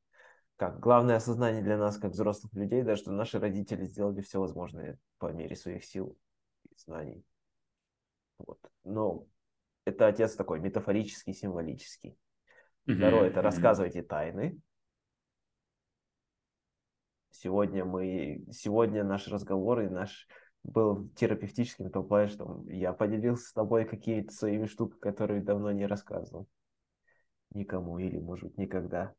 как главное осознание для нас, как взрослых людей, да, что наши родители сделали все возможное по мере своих сил и знаний. Вот. Но это отец такой метафорический, символический. Mm-hmm. Второе, это рассказывайте тайны. Сегодня мы, сегодня наш разговор и наш был терапевтическим в том плане, что я поделился с тобой какие-то своими штуками, которые давно не рассказывал никому или, может быть, никогда.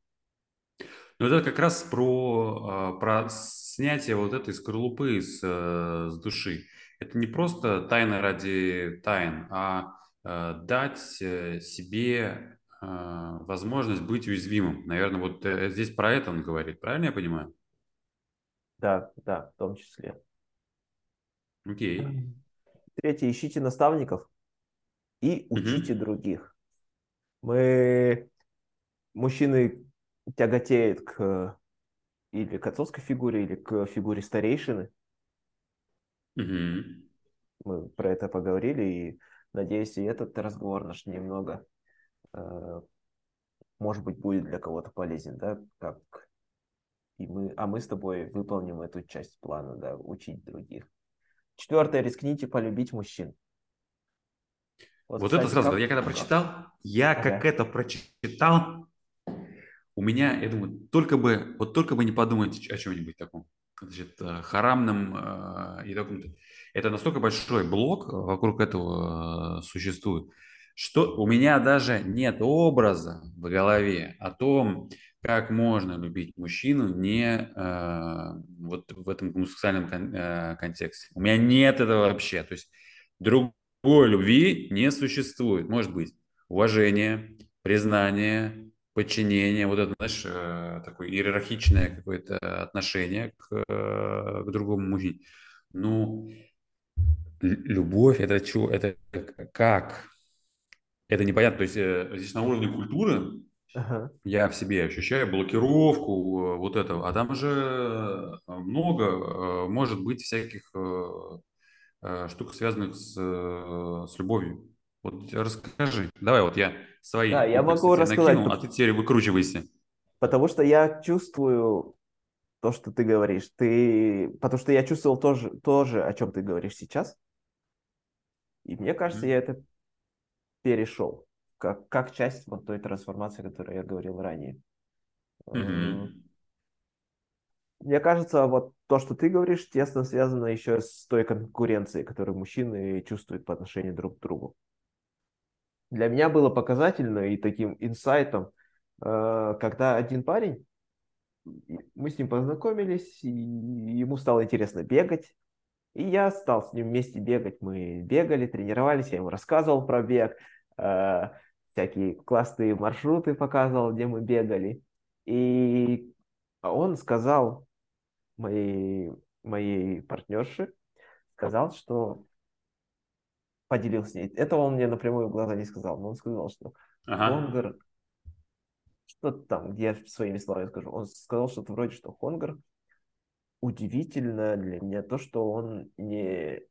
Ну, это как раз про, а, про снятие вот этой скорлупы с, э, с души. Это не просто тайна ради тайн, а э, дать э, себе возможность быть уязвимым. Наверное, вот здесь про это он говорит. Правильно я понимаю? Да, да, в том числе. Окей. Третье, ищите наставников и учите угу. других. Мы, мужчины, тяготеют к или к отцовской фигуре, или к фигуре старейшины. Угу. Мы про это поговорили, и надеюсь, и этот разговор наш немного, э, может быть, будет для кого-то полезен, да, как и мы, а мы с тобой выполним эту часть плана, да, учить других. Четвертое, рискните полюбить мужчин. Вот, вот кстати, это сразу, как... я когда прочитал, я ага. как это прочитал, у меня, я думаю, только бы, вот только бы не подумать о чем-нибудь таком значит, э, харамным э, и таком Это настолько большой блок вокруг этого э, существует, что у меня даже нет образа в голове о том, как можно любить мужчину не э, вот в этом гомосексуальном кон- э, контексте. У меня нет этого вообще. То есть другой любви не существует. Может быть уважение, признание, подчинение, вот это, знаешь, э, такое иерархичное какое-то отношение к, э, к другому мужчине. Ну, любовь это что? Это как? Это непонятно. То есть э, здесь на уровне культуры Ага. я в себе ощущаю блокировку вот этого. А там же много может быть всяких штук, связанных с, с любовью. Вот расскажи. Давай, вот я Да, свои я комплексы могу рассказать, накинул, а ты теперь выкручивайся. потому что я чувствую то, что ты говоришь. Ты... Потому что я чувствовал тоже, тоже, о чем ты говоришь сейчас. И мне кажется, я это перешел как, как часть вот той трансформации, о которой я говорил ранее. Мгм. Мне кажется, вот то, что ты говоришь, тесно связано еще с той конкуренцией, которую мужчины чувствуют по отношению друг к другу. Для меня было показательно и таким инсайтом, э, когда один парень, мы с ним познакомились, и ему стало интересно бегать, и я стал с ним вместе бегать. Мы бегали, тренировались, я ему рассказывал про бег, э, всякие классные маршруты показывал, где мы бегали. И он сказал моей, моей партнерше, сказал, что поделился с ней. Этого он мне напрямую в глаза не сказал, но он сказал, что Ага. Хонгар, что-то там, где я своими словами скажу, он сказал что-то вроде, что Хонгар удивительно для меня то, что он не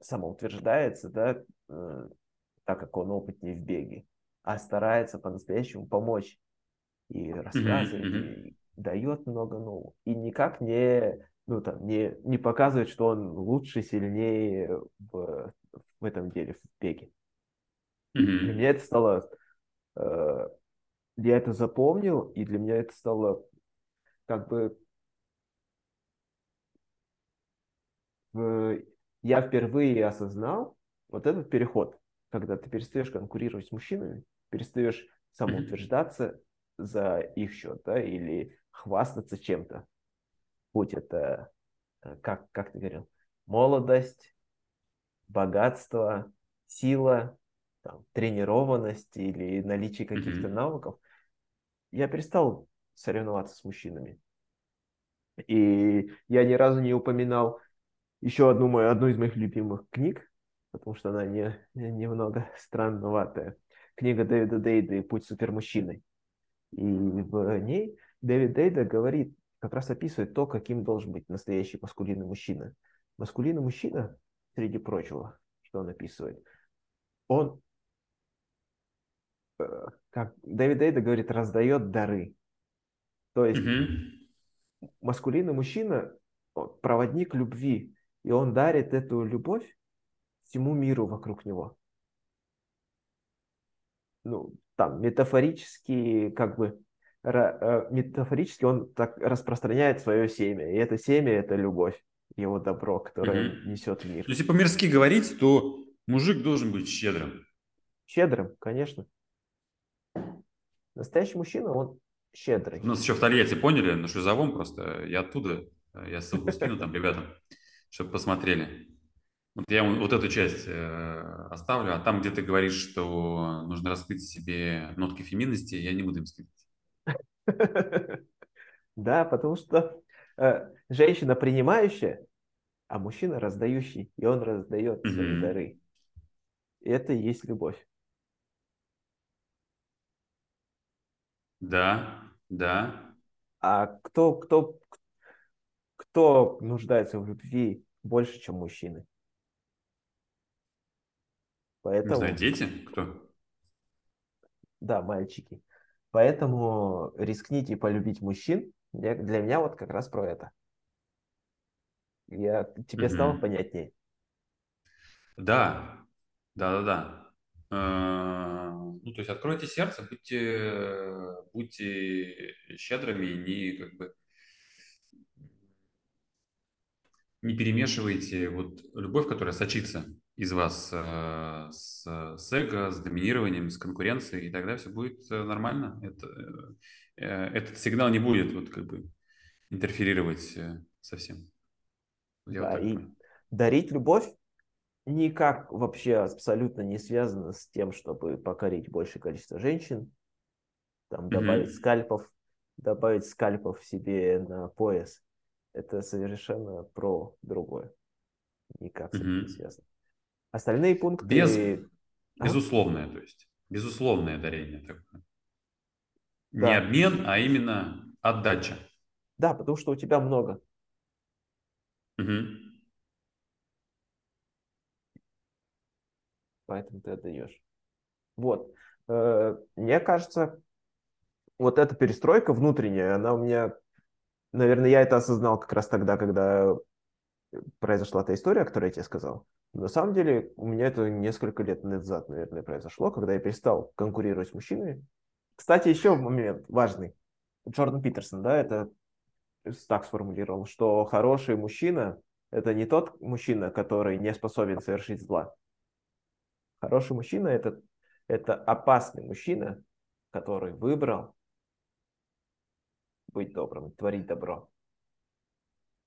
самоутверждается, да, э, так как он опытнее в беге, а старается по-настоящему помочь и рассказывает, мгм, и дает много нового. И никак не, ну, там, не, не показывает, что он лучше, сильнее в, в этом деле, в беге. Для мгм, меня это стало... э, я это запомнил, и для меня это стало как бы... в- я впервые осознал вот этот переход, когда ты перестаешь конкурировать с мужчинами, перестаешь самоутверждаться за их счет, да, или хвастаться чем-то. Будь это, э, как, как ты говорил, молодость, богатство, сила, там, тренированность или наличие каких-то мгм, навыков, я перестал соревноваться с мужчинами. И я ни разу не упоминал еще одну, мою, одну из моих любимых книг, потому что она не, не- немного странноватая. Книга Дэвида Дейда «Путь супермужчины». И в ней Дэвид Дейда говорит, как раз описывает то, каким должен быть настоящий маскулинный мужчина. Маскулинный мужчина, среди прочего, что он описывает, он, э, как Дэвид Дейда говорит, раздает дары. То есть мгм, маскулинный мужчина проводник любви, и он дарит эту любовь всему миру вокруг него. Ну, там, метафорически, как бы, э, метафорически он так распространяет свое семя, и это семя– это любовь, его добро, которое он несет в мир. Если по-мирски говорить, то мужик должен быть щедрым. Щедрым, конечно. Настоящий мужчина, он щедрый. У нас еще в Тольятти поняли, на Шизовом просто, я оттуда, э, я ссылку скину там ребятам, чтобы посмотрели. Вот я вот эту часть э, оставлю, а там, где ты говоришь, что нужно раскрыть себе нотки феминности, я не буду им скидывать. Да, потому что э, женщина принимающая, а мужчина раздающий, и он раздает свои дары. Это и есть любовь. Да, да. А кто, кто, кто нуждается в любви больше, чем мужчины? Не знаю, Поэтому, дети? Кто? да, мальчики. Поэтому рискните полюбить мужчин. Я- Для меня вот как раз про это. Я, тебе стало Мгм. понятнее? Да, да, да, да. Ну, то есть откройте сердце, будьте, будьте щедрыми, не как бы не перемешивайте вот любовь, которая сочится из вас э, с, с эго, с доминированием, с конкуренцией, и тогда все будет э, нормально. Это, э, этот сигнал не будет вот как бы интерферировать совсем. Я да, вот и понял. дарить любовь никак вообще абсолютно не связано с тем, чтобы покорить большее количество женщин, там добавить mm-hmm. скальпов, добавить скальпов себе на пояс. Это совершенно про другое. Никак с этим mm-hmm. не связано. Остальные пункты... Без... А? Безусловное, то есть. Безусловное дарение такое. Да. Не обмен, а именно отдача. Да, потому что у тебя много. Угу. поэтому ты отдаешь. Вот. Э, мне кажется, вот эта перестройка внутренняя, она у меня, наверное, я это осознал как раз тогда, когда произошла та история, о которой я тебе сказал. На самом деле, у меня это несколько лет назад, наверное, произошло, когда я перестал конкурировать с мужчинами. Кстати, еще момент важный. Джордан Питерсон, да, это так сформулировал, что хороший мужчина – это не тот мужчина, который не способен совершить зла, Хороший мужчина это, это опасный мужчина, который выбрал быть добрым, творить добро.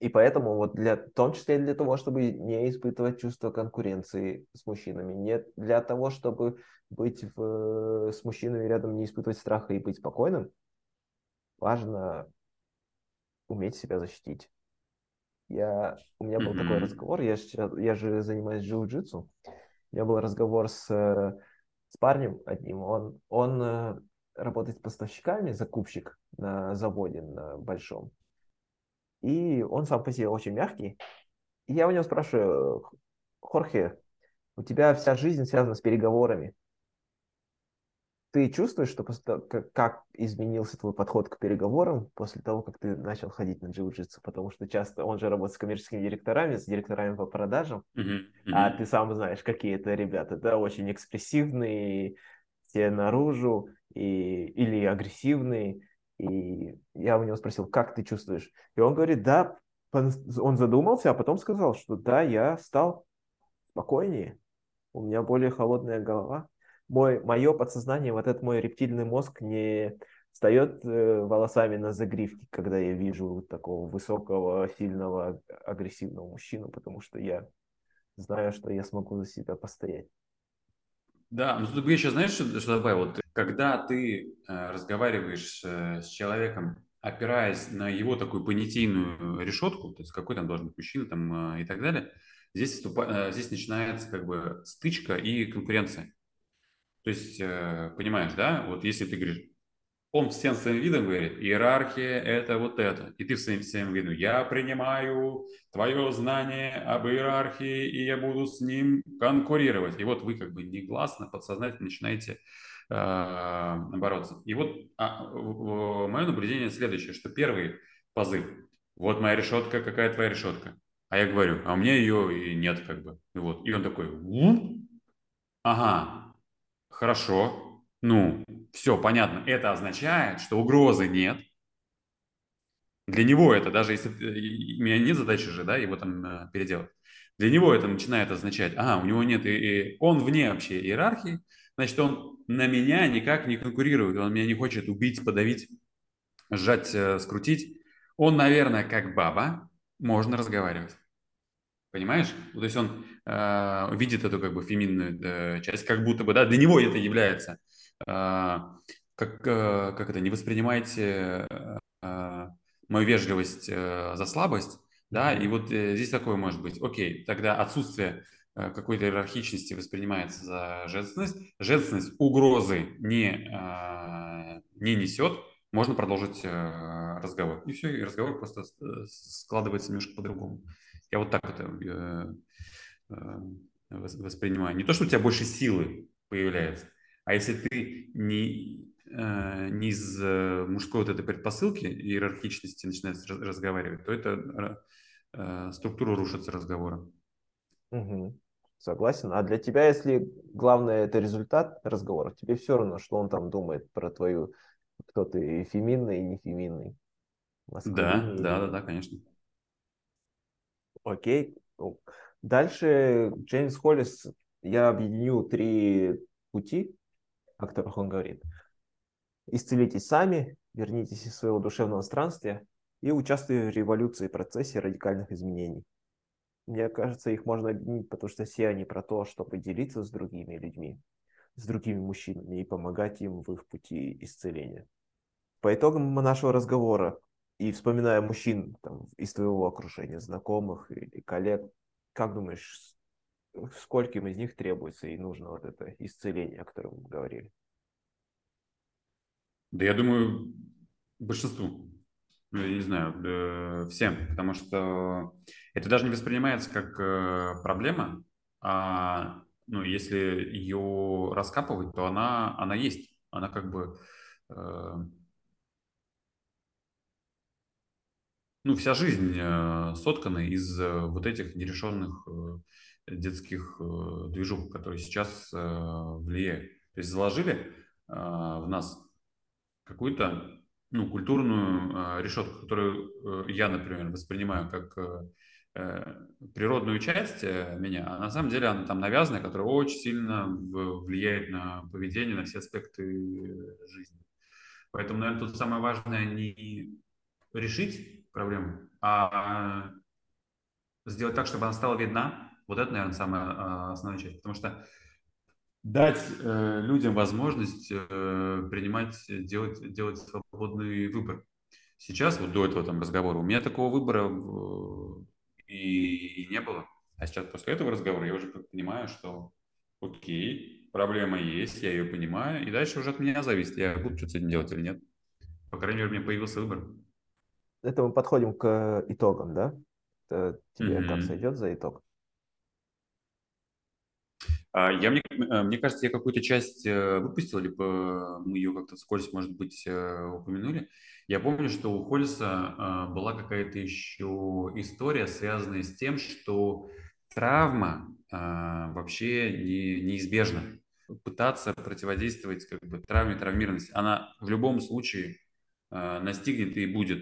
И поэтому вот для, в том числе для того, чтобы не испытывать чувство конкуренции с мужчинами, не для того, чтобы быть в, с мужчинами рядом, не испытывать страха и быть спокойным, важно уметь себя защитить. Я, у меня был mm-hmm. такой разговор, я, я же занимаюсь джиу-джитсу, у меня был разговор с, с парнем одним. Он, он э, работает с поставщиками, закупщик на заводе на большом. И он сам по себе очень мягкий. И я у него спрашиваю, Хорхе, у тебя вся жизнь связана с переговорами ты чувствуешь, что как изменился твой подход к переговорам после того, как ты начал ходить на джиу-джитсу? Потому что часто он же работает с коммерческими директорами, с директорами по продажам, uh-huh, uh-huh. а ты сам знаешь, какие это ребята, да, очень экспрессивные, все наружу, и, или агрессивные. И я у него спросил, как ты чувствуешь? И он говорит, да, он задумался, а потом сказал, что да, я стал спокойнее, у меня более холодная голова мой, мое подсознание, вот этот мой рептильный мозг не встает э, волосами на загривке, когда я вижу такого высокого, сильного, агрессивного мужчину, потому что я знаю, что я смогу за себя постоять. Да, ну тут я сейчас знаешь, что, что добавил? Вот, когда ты э, разговариваешь э, с человеком, опираясь на его такую понятийную решетку, то есть какой там должен быть мужчина там, э, и так далее, здесь, вступа, э, здесь начинается как бы стычка и конкуренция. То есть, э, понимаешь, да, вот если ты говоришь, он всем своим видом говорит, иерархия – это вот это. И ты всем своим видом, я принимаю твое знание об иерархии, и я буду с ним конкурировать. И вот вы как бы негласно, подсознательно начинаете э, бороться. И вот а, мое наблюдение следующее, что первый позыв, вот моя решетка, какая твоя решетка? А я говорю, а у меня ее и нет как бы. И, вот. и он такой, ага, Хорошо. Ну, все понятно. Это означает, что угрозы нет. Для него это, даже если э, у меня нет задачи же, да, его там э, переделать. Для него это начинает означать, ага, у него нет, и, и он вне вообще иерархии, значит, он на меня никак не конкурирует, он меня не хочет убить, подавить, сжать, э, скрутить. Он, наверное, как баба, можно разговаривать. Понимаешь? То есть он э, видит эту как бы феминную э, часть, как будто бы, да, для него это является, как, э, как это, не воспринимайте э, мою вежливость э, за слабость, да, и вот здесь такое может быть, окей, тогда отсутствие какой-то иерархичности воспринимается за женственность, женственность угрозы не, не несет, можно продолжить разговор. И все, и разговор просто складывается немножко по-другому. Я вот так это воспринимаю. Не то, что у тебя больше силы появляется, а если ты не, э, не из мужской вот этой предпосылки иерархичности начинаешь разговаривать, то это структура рушится разговора. Угу. Согласен. А для тебя, если главное это результат разговора, тебе все равно, что он там думает про твою, кто ты, феминный и не феминный. Да, да, да, да, конечно. Окей. Дальше Джеймс Холлис, я объединю три пути, о которых он говорит. Исцелитесь сами, вернитесь из своего душевного странствия и участвуйте в революции, процессе радикальных изменений. Мне кажется, их можно объединить, потому что все они про то, чтобы делиться с другими людьми, с другими мужчинами и помогать им в их пути исцеления. По итогам нашего разговора и вспоминая мужчин там, из твоего окружения, знакомых или коллег, как думаешь, скольким из них требуется и нужно вот это исцеление, о котором мы говорили? Да я думаю, большинству. Ну, я не знаю, э, всем, потому что это даже не воспринимается как э, проблема, а ну, если ее раскапывать, то она, она есть. Она как бы э, ну, вся жизнь соткана из вот этих нерешенных детских движух, которые сейчас влияют. То есть заложили в нас какую-то ну, культурную э, решетку, которую э, я, например, воспринимаю как э, э, природную часть э, меня, а на самом деле она там навязанная, которая очень сильно влияет на поведение, на все аспекты жизни. Поэтому, наверное, тут самое важное не решить проблему, а сделать так, чтобы она стала видна. Вот это, наверное, самая основная часть. Потому что дать э, людям возможность э, принимать, делать, делать свободный выбор. Сейчас, вот до этого там разговора, у меня такого выбора э, и, и не было. А сейчас после этого разговора я уже понимаю, что окей, проблема есть, я ее понимаю, и дальше уже от меня зависит, я буду что-то с этим делать или нет. По крайней мере, у меня появился выбор. Это мы подходим к итогам, да? Это тебе mm-hmm. как сойдет за итог? А, я, мне, э, мне кажется, я какую-то часть э, выпустил, либо мы ее как-то вскользь, может быть, э, упомянули. Я помню, что у Холлиса а, была какая-то еще история, связанная с тем, что травма а, вообще не, неизбежна. Пытаться противодействовать как бы, травме, травмированности, она в любом случае настигнет и будет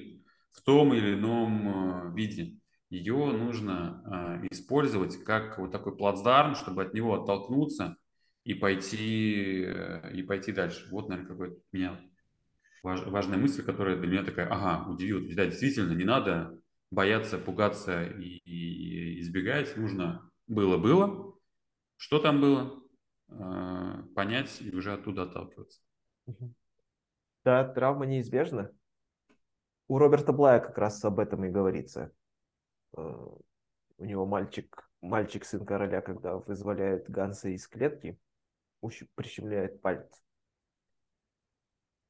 в том или ином виде ее нужно э, использовать как вот такой плацдарм, чтобы от него оттолкнуться и пойти, э, и пойти дальше. Вот, наверное, какой-то меня важ, важная мысль, которая для меня такая, ага, удивила. Да, действительно, не надо бояться, пугаться и, и избегать. Нужно было-было, что там было, э, понять и уже оттуда отталкиваться. Да, травма неизбежна. У Роберта Блая как раз об этом и говорится у него мальчик, мальчик сын короля, когда вызволяет Ганса из клетки, прищемляет палец.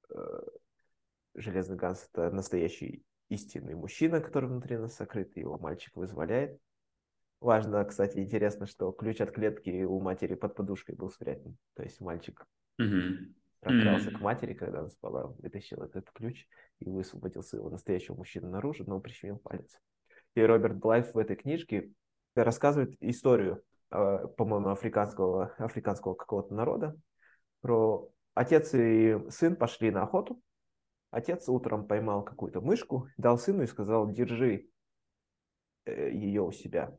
Э, Железный Ганс – это настоящий истинный мужчина, который внутри нас сокрыт, его мальчик вызволяет. Важно, кстати, интересно, что ключ от клетки у матери под подушкой был спрятан. То есть мальчик mm-hmm. прокрался mm-hmm. к матери, когда она спала, вытащил этот ключ и высвободил своего настоящего мужчину наружу, но прищемил палец и Роберт Блайф в этой книжке рассказывает историю, э, по-моему, африканского, африканского какого-то народа. Про отец и сын пошли на охоту. Отец утром поймал какую-то мышку, дал сыну и сказал, держи э, ее у себя.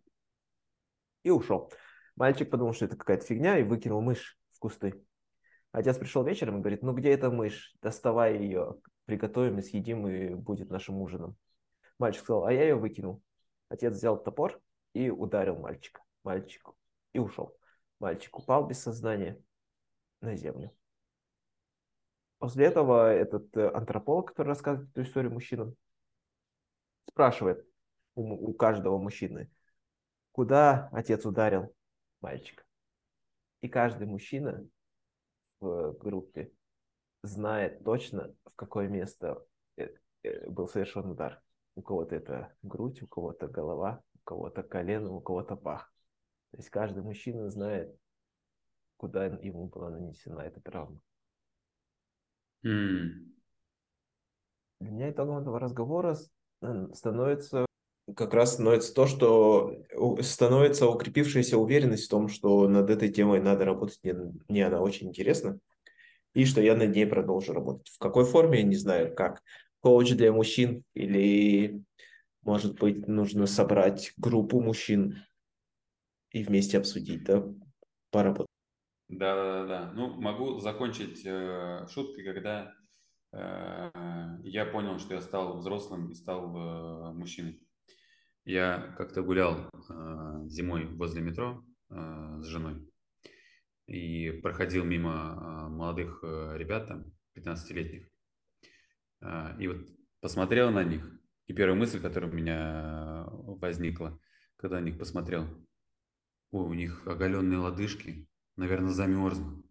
И ушел. Мальчик подумал, что это какая-то фигня, и выкинул мышь в кусты. Отец пришел вечером и говорит, ну где эта мышь? Доставай ее, приготовим и съедим, и будет нашим ужином. Мальчик сказал, а я ее выкинул. Отец взял топор и ударил мальчика. Мальчик и ушел. Мальчик упал без сознания на землю. После этого этот э, антрополог, который рассказывает эту историю мужчинам, спрашивает у, у каждого мужчины, куда отец ударил мальчика. И каждый мужчина в группе знает точно, в какое место э, э, был совершен удар. У кого-то это грудь, у кого-то голова, у кого-то колено, у кого-то пах. То есть каждый мужчина знает, куда ему была нанесена эта травма. Mm. Для меня итогом этого разговора становится как раз становится то, что становится укрепившаяся уверенность в том, что над этой темой надо работать, мне, мне она очень интересна, и что я над ней продолжу работать. В какой форме, я не знаю, как коуч для мужчин или, может быть, нужно собрать группу мужчин и вместе обсудить, да, поработать. Да, да, да. Ну, могу закончить э, шуткой, когда э, я понял, что я стал взрослым и стал э, мужчиной. Я как-то гулял э, зимой возле метро с женой и проходил мимо молодых ребят, там, 15-летних. И вот посмотрел на них, и первая мысль, которая у меня возникла, когда на них посмотрел, ой, у них оголенные лодыжки, наверное, замерзнут.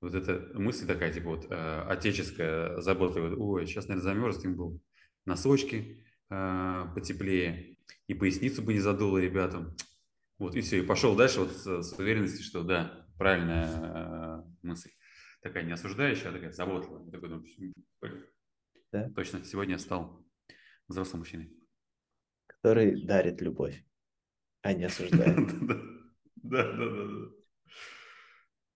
Вот эта мысль такая, типа вот э, отеческая забота, вот, ой, сейчас, наверное, замерз, им был носочки э, потеплее, и поясницу бы не задуло ребятам. Вот, и все, и пошел дальше вот с, с уверенностью, что да, правильная э, мысль. Такая не осуждающая, а такая заботливая. Такой, думаю, да? Точно, сегодня я стал взрослым мужчиной. Который дарит любовь, а не осуждает. Да, да, да.